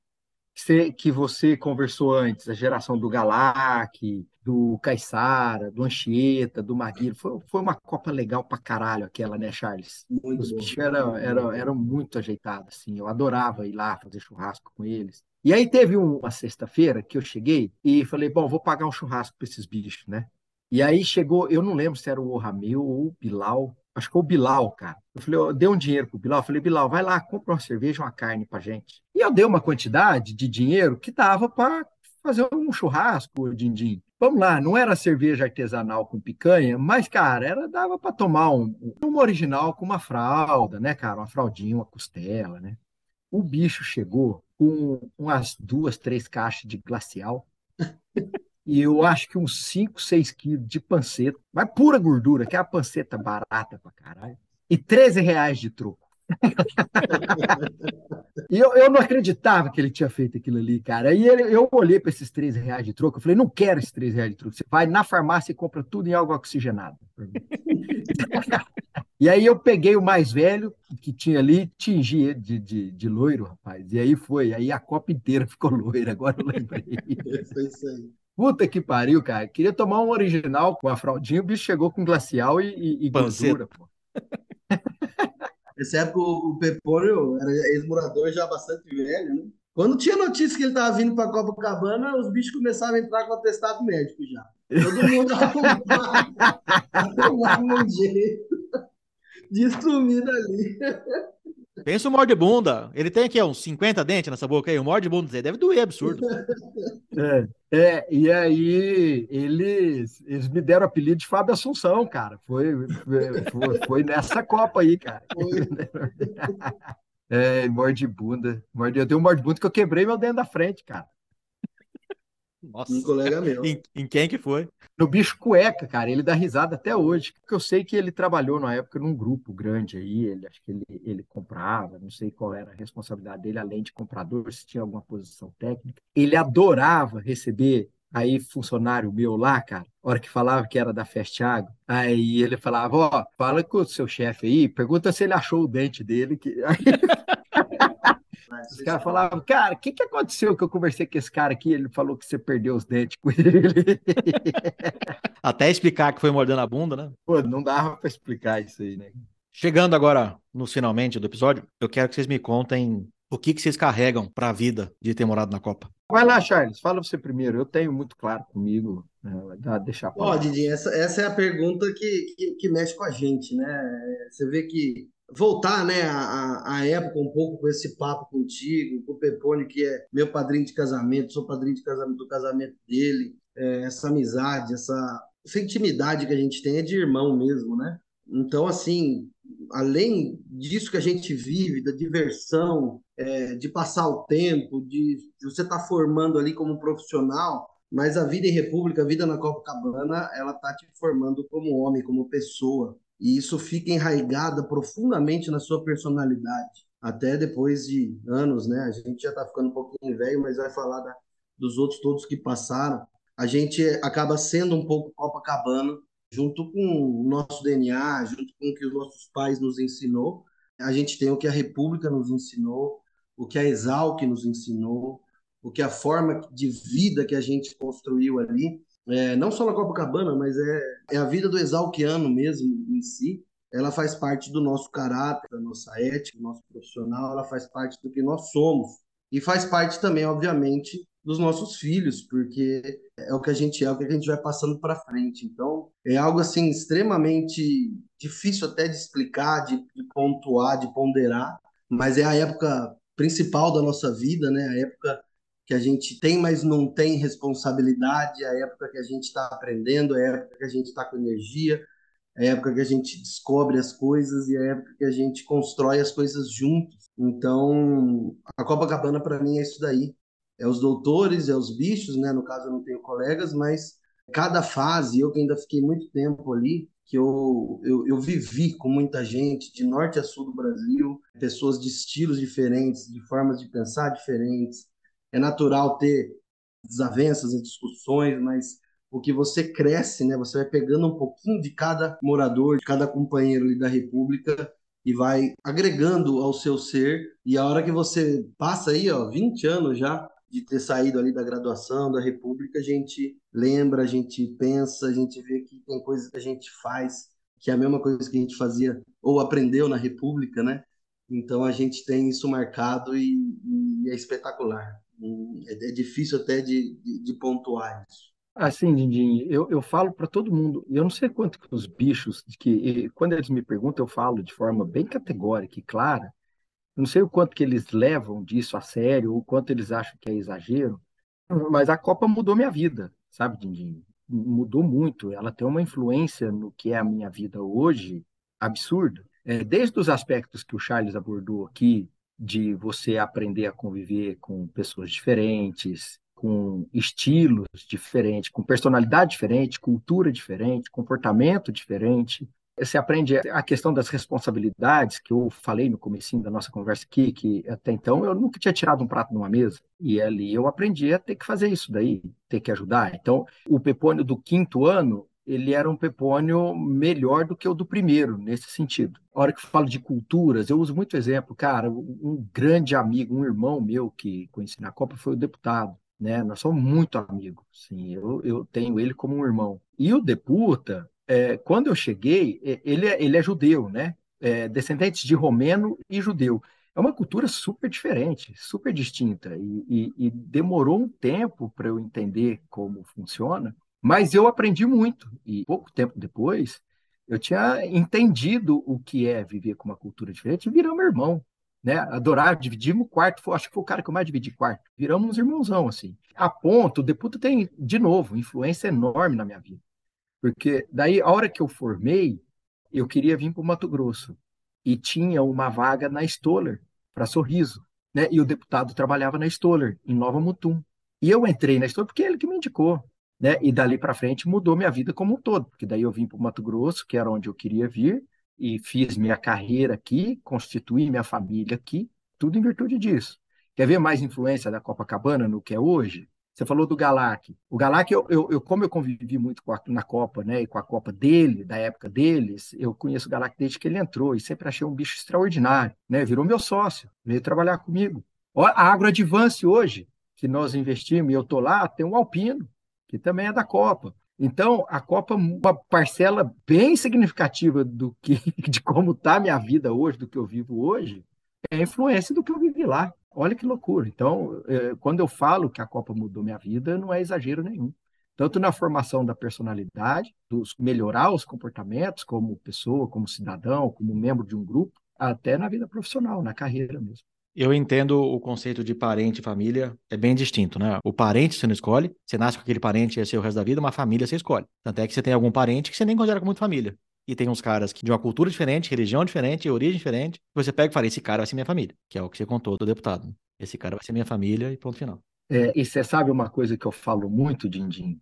que você, que você conversou antes, a geração do Galac, do Caissara, do Anchieta, do Maguire. Foi, foi uma Copa legal pra caralho aquela, né, Charles? Muito Os bichos eram, eram, eram muito ajeitados, assim. Eu adorava ir lá fazer churrasco com eles. E aí teve uma sexta-feira que eu cheguei e falei, bom, vou pagar um churrasco para esses bichos, né? E aí chegou, eu não lembro se era o Ramil ou o Bilal, acho que foi o Bilal, cara. Eu falei, eu dei um dinheiro pro Bilal, eu falei, Bilal, vai lá, compra uma cerveja, uma carne pra gente. E eu dei uma quantidade de dinheiro que dava para fazer um churrasco, Dindim. Vamos lá, não era cerveja artesanal com picanha, mas, cara, era dava para tomar um, uma original com uma fralda, né, cara? Uma fraldinha, uma costela, né? O bicho chegou com umas duas, três caixas de glacial. e eu acho que uns 5, 6 quilos de panceta, mas pura gordura, que é a panceta barata pra caralho, e 13 reais de troco. e eu, eu não acreditava que ele tinha feito aquilo ali, cara. Aí ele, eu olhei para esses 13 reais de troco, eu falei, não quero esses 13 reais de troco. Você vai na farmácia e compra tudo em água oxigenada. e aí eu peguei o mais velho que tinha ali, tingi ele de, de, de loiro, rapaz. E aí foi, aí a copa inteira ficou loira, agora eu lembrei. foi isso aí. Puta que pariu, cara. Queria tomar um original com a fraldinha, o bicho chegou com glacial e, e, e gordura, pô. Nessa época o Pepônio era ex-morador já bastante velho, né? Quando tinha notícia que ele estava vindo para Copacabana, os bichos começavam a entrar com atestado médico já. Todo mundo arrumava um jeito de sumir dali. Pensa o morde bunda. Ele tem aqui uns 50 dentes nessa boca aí. O morde bunda deve doer, absurdo. É, é, e aí eles, eles me deram o apelido de Fábio Assunção, cara. Foi, foi, foi nessa Copa aí, cara. É, morde bunda. Morde, eu dei um morde bunda que eu quebrei meu dente da frente, cara. Nossa. Um colega meu. Em, em, quem que foi? No Bicho Cueca, cara. Ele dá risada até hoje. Porque eu sei que ele trabalhou na época num grupo grande aí. Ele, acho que ele, ele comprava, não sei qual era a responsabilidade dele, além de comprador, se tinha alguma posição técnica. Ele adorava receber aí funcionário meu lá, cara, hora que falava que era da Festiago, aí ele falava, ó, fala com o seu chefe aí, pergunta se ele achou o dente dele, que... Os caras falavam, cara, o que, que aconteceu que eu conversei com esse cara aqui? Ele falou que você perdeu os dentes com ele. Até explicar que foi mordendo a bunda, né? Pô, não dava para explicar isso aí, né? Chegando agora no finalmente do episódio, eu quero que vocês me contem o que, que vocês carregam para a vida de ter morado na Copa. Vai lá, Charles, fala você primeiro. Eu tenho muito claro comigo. Né? Deixar Ó, oh, Didi, essa, essa é a pergunta que, que, que mexe com a gente, né? Você vê que voltar né, a, época um pouco com esse papo contigo, com o Pepone, que é meu padrinho de casamento, sou padrinho de casamento, do casamento dele, é, essa amizade, essa, essa intimidade que a gente tem é de irmão mesmo, né? Então, assim, além disso que a gente vive, da diversão, é, de passar o tempo, de, de você estar tá formando ali como profissional, mas a vida em República, a vida na Copacabana, ela tá te formando como homem, como pessoa e isso fica enraigada profundamente na sua personalidade. Até depois de anos, né? A gente já está ficando um pouquinho velho, mas vai falar da, dos outros todos que passaram. A gente acaba sendo um pouco Copacabana, junto com o nosso DNA, junto com o que os nossos pais nos ensinou. A gente tem o que a República nos ensinou, o que a Exalc nos ensinou, o que a forma de vida que a gente construiu ali é, não só na Copacabana, mas é, é a vida do exalquiano mesmo em si. Ela faz parte do nosso caráter, da nossa ética, do nosso profissional, ela faz parte do que nós somos. E faz parte também, obviamente, dos nossos filhos, porque é o que a gente é, é o que a gente vai passando para frente. Então, é algo assim extremamente difícil até de explicar, de, de pontuar, de ponderar, mas é a época principal da nossa vida, né? A época que a gente tem, mas não tem responsabilidade, a época que a gente está aprendendo, a época que a gente está com energia, a época que a gente descobre as coisas e a época que a gente constrói as coisas juntos. Então, a Copacabana para mim é isso daí. É os doutores, é os bichos, né? No caso eu não tenho colegas, mas cada fase, eu que ainda fiquei muito tempo ali, que eu, eu, eu, vivi com muita gente, de norte a sul do Brasil, pessoas de estilos diferentes, de formas de pensar diferentes, é natural ter desavenças e discussões, mas o que você cresce, né? Você vai pegando um pouquinho de cada morador, de cada companheiro ali da República e vai agregando ao seu ser. E a hora que você passa aí, ó, 20 anos já de ter saído ali da graduação da República, a gente lembra, a gente pensa, a gente vê que tem coisas que a gente faz que é a mesma coisa que a gente fazia ou aprendeu na República, né? Então a gente tem isso marcado e, e é espetacular. É, é difícil até de, de, de pontuar isso. Assim, Dindim, eu, eu falo para todo mundo, eu não sei quanto que os bichos, que quando eles me perguntam, eu falo de forma bem categórica e clara, eu não sei o quanto que eles levam disso a sério, ou quanto eles acham que é exagero, mas a Copa mudou minha vida, sabe, Dindim? Mudou muito, ela tem uma influência no que é a minha vida hoje absurda. É, desde os aspectos que o Charles abordou aqui, de você aprender a conviver com pessoas diferentes, com estilos diferentes, com personalidade diferente, cultura diferente, comportamento diferente. Você aprende a questão das responsabilidades, que eu falei no comecinho da nossa conversa aqui, que até então eu nunca tinha tirado um prato numa mesa. E ali eu aprendi a ter que fazer isso daí, ter que ajudar. Então, o Pepônio do quinto ano, ele era um pepônio melhor do que o do primeiro, nesse sentido. A hora que eu falo de culturas, eu uso muito exemplo. Cara, um grande amigo, um irmão meu que conheci na Copa foi o deputado. Né? Nós somos muito amigos. Sim, eu, eu tenho ele como um irmão. E o Deputa, é, quando eu cheguei, é, ele é, ele é judeu, né? É, descendente de romeno e judeu. É uma cultura super diferente, super distinta. E, e, e demorou um tempo para eu entender como funciona, Mas eu aprendi muito. E pouco tempo depois, eu tinha entendido o que é viver com uma cultura diferente e virou meu irmão. Né? Adorar, dividimos o quarto, acho que foi o cara que eu mais dividi quarto. Viramos uns irmãozão, assim. A ponto, o Deputa tem, de novo, influência enorme na minha vida. Porque daí, a hora que eu formei, eu queria vir para o Mato Grosso. E tinha uma vaga na Stoller, para Sorriso. Né? E o deputado trabalhava na Stoller, em Nova Mutum. E eu entrei na Stoller porque é ele que me indicou. Né? E dali para frente mudou minha vida como um todo, porque daí eu vim para o Mato Grosso, que era onde eu queria vir, e fiz minha carreira aqui, constituí minha família aqui, tudo em virtude disso. Quer ver mais influência da Copacabana no que é hoje? Você falou do Galac. O Galac, eu, eu, eu, como eu convivi muito a, na Copa, né, e com a Copa dele, da época deles, eu conheço o Galac desde que ele entrou e sempre achei um bicho extraordinário, né? Virou meu sócio, veio trabalhar comigo. A AgroAdvance hoje, que nós investimos e eu tô lá, tem um Alpino, que também é da Copa. Então, a Copa, uma parcela bem significativa do que, de como está a minha vida hoje, do que eu vivo hoje, é a influência do que eu vivi lá. Olha que loucura. Então, é, quando eu falo que a Copa mudou minha vida, não é exagero nenhum. Tanto na formação da personalidade, dos melhorar os comportamentos como pessoa, como cidadão, como membro de um grupo, até na vida profissional, na carreira mesmo. Eu entendo o conceito de parente e família, é bem distinto, né? O parente você não escolhe, você nasce com aquele parente e é seu o resto da vida, uma família você escolhe. Tanto é que você tem algum parente que você nem considera como família. E tem uns caras que de uma cultura diferente, religião diferente, origem diferente, você pega e fala, esse cara vai ser minha família, que é o que você contou do deputado. Né? Esse cara vai ser minha família e ponto final. É, e você sabe uma coisa que eu falo muito, Dindim?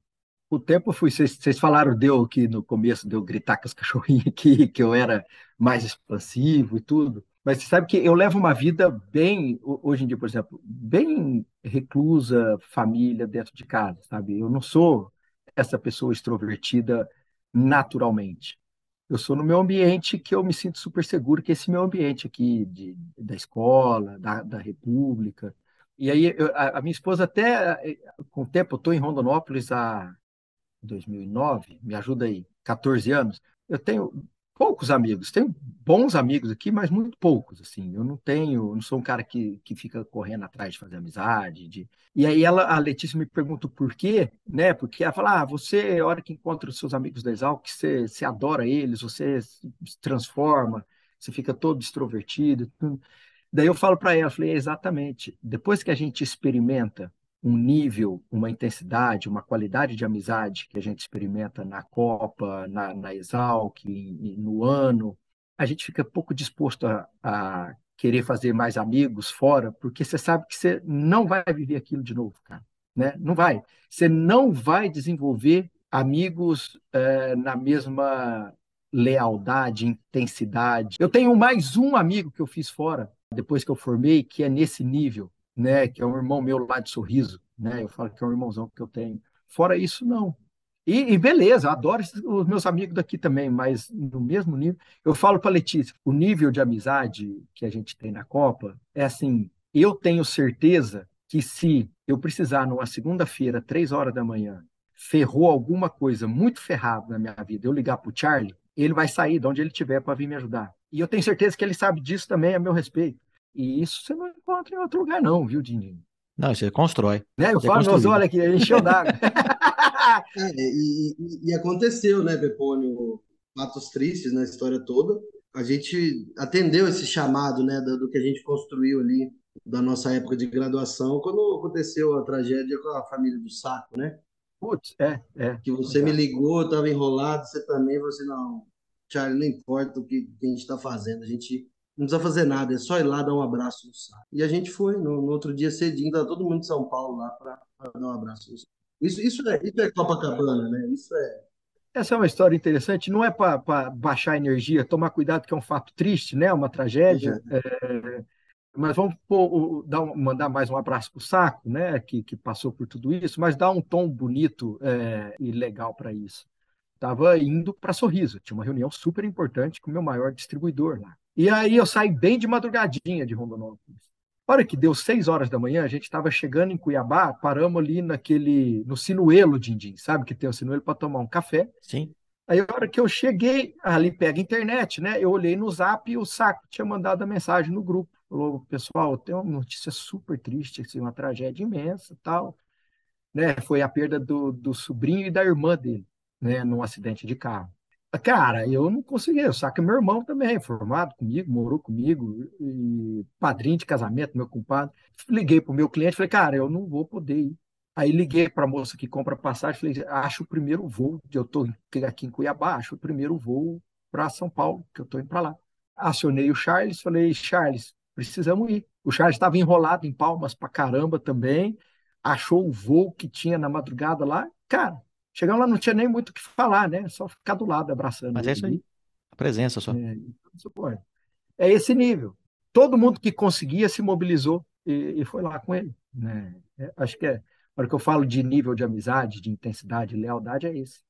O tempo fui, vocês falaram deu aqui no começo, deu gritar com os cachorrinhos aqui, que eu era mais expansivo e tudo. Mas você sabe que eu levo uma vida bem, hoje em dia, por exemplo, bem reclusa, família dentro de casa, sabe? Eu não sou essa pessoa extrovertida naturalmente. Eu sou no meu ambiente que eu me sinto super seguro, que é esse meu ambiente aqui de, da escola, da, da República. E aí eu, a, a, minha esposa até, com o tempo, eu estou em Rondonópolis há 2009, me ajuda aí, 14 anos. Eu tenho poucos amigos. Tenho bons amigos aqui, mas muito poucos, assim. Eu não tenho, não sou um cara que, que fica correndo atrás de fazer amizade. De... E aí ela, a Letícia me pergunta por quê, né? Porque ela fala, ah, você, a hora que encontra os seus amigos da Exalc, você, você adora eles, você se transforma, você fica todo extrovertido. Daí eu falo para ela, falei, é exatamente, depois que a gente experimenta um nível, uma intensidade, uma qualidade de amizade que a gente experimenta na Copa, na, na Exalc, no ano, a gente fica pouco disposto a, a, querer fazer mais amigos fora, porque você sabe que você não vai viver aquilo de novo, cara. Né? Não vai. Você não vai desenvolver amigos é, na mesma lealdade, intensidade. Eu tenho mais um amigo que eu fiz fora, depois que eu formei, que é nesse nível né, que é um irmão meu lá de Sorriso, né? Eu falo que é um irmãozão que eu tenho. Fora isso, não. E, e beleza, adoro os meus amigos daqui também, mas no mesmo nível. Eu falo para Letícia, o nível de amizade que a gente tem na Copa é assim, eu tenho certeza que se eu precisar numa segunda-feira, três horas da manhã, ferrou alguma coisa muito ferrada na minha vida, eu ligar para o Charlie, ele vai sair de onde ele estiver para vir me ajudar. E eu tenho certeza que ele sabe disso também a meu respeito. E isso você não encontra em outro lugar, não, viu, Dindim? Não, você constrói. Né? Eu falo, olha aqui, encheu d'água. é, e, e, e, aconteceu, né, Pepônio? Fatos tristes na história toda. A gente atendeu esse chamado, né, do, do, que a gente construiu ali da nossa época de graduação, quando aconteceu a tragédia com a família do Saco, né? Putz, é, é. Que você me ligou, eu estava enrolado, você também, você não, Charlie, não importa o que, que a gente está fazendo, a gente não precisa fazer nada, é só ir lá dar um abraço no saco. E a gente foi, no, no outro dia cedinho, estava todo mundo de São Paulo lá para dar um abraço no saco. Isso, isso, é, isso é Copacabana, né? Isso é. Essa é uma história interessante, não é para baixar a energia, tomar cuidado que é um fato triste, né? Uma tragédia. É, mas vamos dar um, mandar mais um abraço para o Saco, né? Que, que passou por tudo isso, mas dar um tom bonito é, e legal para isso. Estava indo para Sorriso, tinha uma reunião super importante com o meu maior distribuidor lá. E aí eu saí bem de madrugadinha de Rondonópolis. A hora que deu seis horas da manhã, a gente estava chegando em Cuiabá, paramos ali naquele, no Sinuelo Dindim, sabe que tem o Sinuelo para tomar um café. Sim. Aí a hora que eu cheguei, ali pega a internet, né? Eu olhei no zap e o Saco tinha mandado a mensagem no grupo. Falou, pessoal, tem uma notícia super triste, assim, uma tragédia imensa tal. né, foi a perda do, do sobrinho e da irmã dele, né, num acidente de carro. Cara, eu não consegui, só que meu irmão também, formado comigo, morou comigo, padrinho de casamento, meu compadre. Liguei para o meu cliente, falei, cara, eu não vou poder ir. Aí liguei para a moça que compra passagem, falei, acho o primeiro voo, eu estou aqui em Cuiabá, acho o primeiro voo para São Paulo, que eu estou indo para lá. Acionei o Charles, falei, Charles, precisamos ir. O Charles estava enrolado em palmas para caramba também, achou o voo que tinha na madrugada lá, cara, Chegamos lá, não tinha nem muito o que falar, né? Só ficar do lado, abraçando. Mas é isso aí. A presença só. É, é esse nível. Todo mundo que conseguia se mobilizou e, e foi lá com ele. Né? É, acho que é. A hora que eu falo de nível de amizade, de intensidade, lealdade, é esse.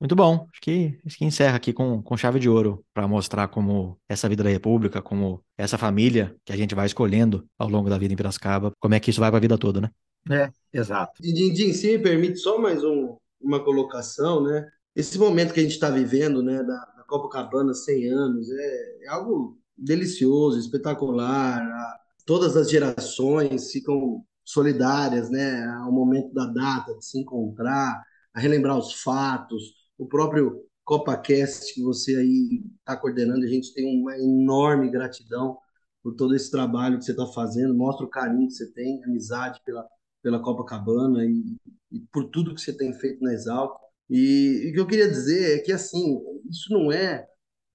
Muito bom. Acho que, acho que encerra aqui com, com chave de ouro para mostrar como essa vida da República, como essa família que a gente vai escolhendo ao longo da vida em Piracicaba, como é que isso vai para a vida toda, né? É, exato. Dindim, se me permite só mais um, uma colocação, né? Esse momento que a gente está vivendo, né, da, da Copacabana 100 anos, é, é algo delicioso, espetacular. A, todas as gerações ficam solidárias, né, ao momento da data de se encontrar, a relembrar os fatos. O próprio CopaCast que você aí está coordenando, a gente tem uma enorme gratidão por todo esse trabalho que você está fazendo, mostra o carinho que você tem, amizade pela, pela Copacabana e, e por tudo que você tem feito na Exalco. E, e o que eu queria dizer é que, assim, isso não é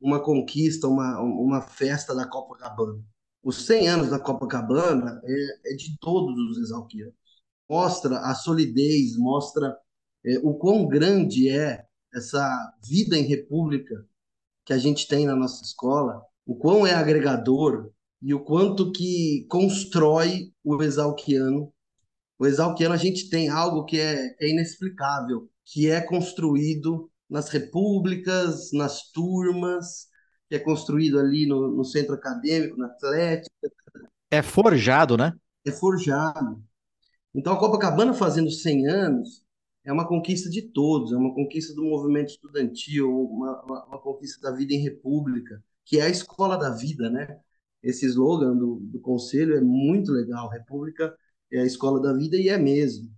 uma conquista, uma, uma festa da Copacabana. Os 100 anos da Copacabana é, é de todos os exalquianos. Mostra a solidez, mostra é, o quão grande é essa vida em república que a gente tem na nossa escola, o quão é agregador e o quanto que constrói o exalquiano o Exalquiano a gente tem algo que é, é inexplicável, que é construído nas repúblicas, nas turmas, que é construído ali no, no centro acadêmico, na Atlética. É forjado, né? É forjado. Então a Copacabana fazendo 100 anos é uma conquista de todos, é uma conquista do movimento estudantil, uma, uma, uma conquista da vida em república, que é a escola da vida, né? Esse slogan do, do conselho é muito legal, república é a escola da vida e é mesmo.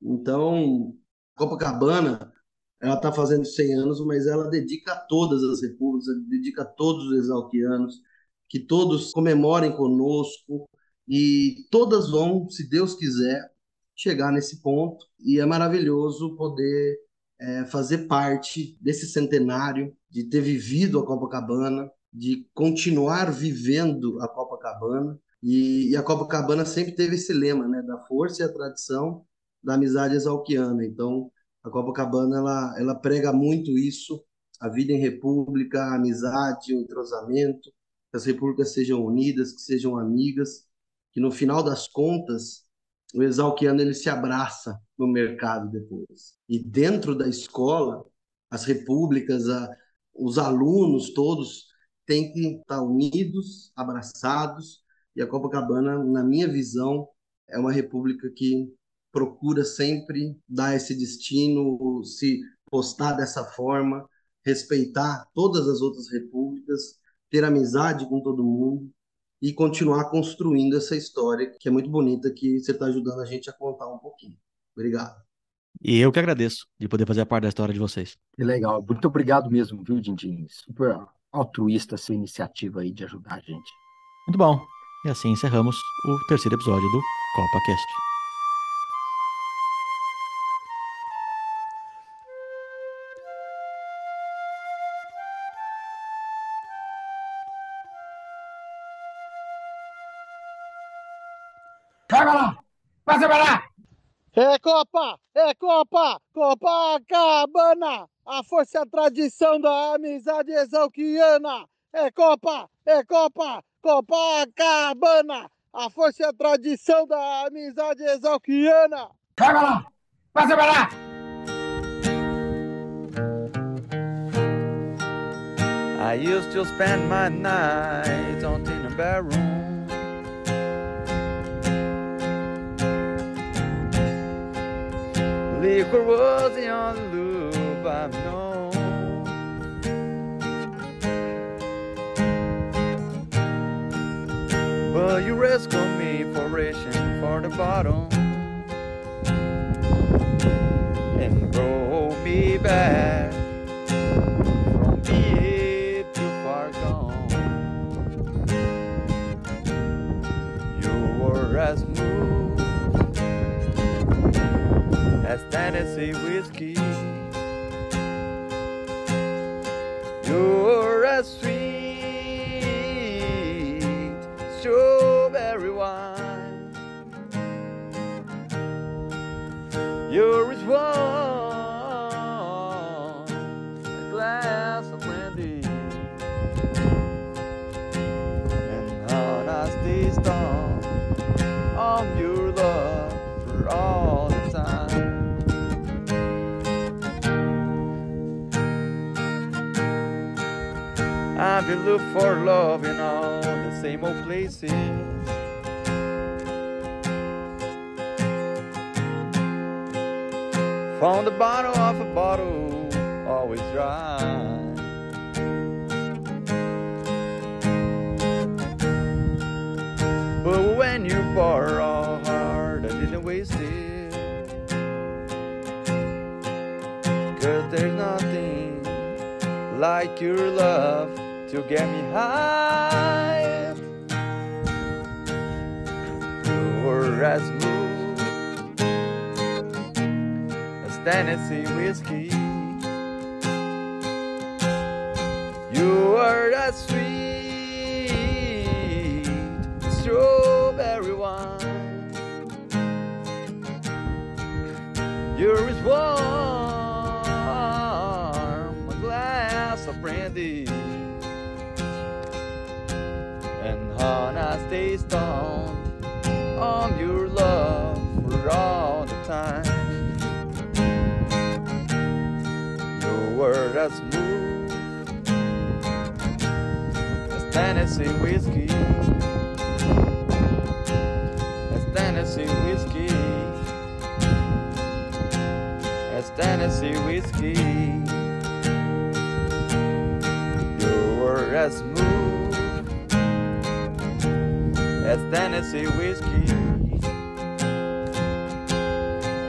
Então, Copacabana, ela está fazendo 100 anos, mas ela dedica a todas as repúblicas, dedica a todos os exalquianos, que todos comemorem conosco e todas vão, se Deus quiser, chegar nesse ponto. E é maravilhoso poder é, fazer parte desse centenário, de ter vivido a Copacabana, de continuar vivendo a Copacabana e, e, a Copacabana sempre teve esse lema, né, da força e a tradição da amizade exalquiana. Então, a Copacabana ela, ela prega muito isso, a vida em república, a amizade, o entrosamento, que as repúblicas sejam unidas, que sejam amigas, que no final das contas o exalquiano ele se abraça no mercado depois. E dentro da escola, as repúblicas, a, os alunos todos têm que estar unidos, abraçados e a Copacabana, na minha visão, é uma república que procura sempre dar esse destino, se postar dessa forma, respeitar todas as outras repúblicas, ter amizade com todo mundo e continuar construindo essa história que é muito bonita que você está ajudando a gente a contar um pouquinho. Obrigado. E eu que agradeço de poder fazer parte da história de vocês. Que legal. Muito obrigado mesmo, viu, Dindim? Super altruísta essa iniciativa aí de ajudar a gente. Muito bom. E assim encerramos o terceiro episódio do CopaCast. Caga lá! Passa pra lá! É Copa! É Copa! Copacabana! A força e a tradição da amizade exalquiana! É Copa! É Copa! Copacabana, a força e a tradição da amizade exalquiana. Caga lá! Passa pra lá! I used to spend my nights on in a bedroom. Liquor was the only lube I've But you rescued me for reaching for the bottom. And roll me back from deep too far gone. You were as smooth as Tennessee whiskey. You're as sweet I've been looking for love in all the same old places. Found the bottom of a bottle, always dry. But when you borrow hard, I didn't waste it. Cause there's nothing like your love to get me high. You were as smooth as Tennessee whiskey. You were as sweet Tennessee whiskey. As Tennessee whiskey. As Tennessee whiskey. You were as smooth as Tennessee whiskey.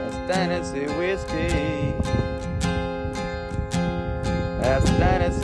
As Tennessee whiskey. As Tennessee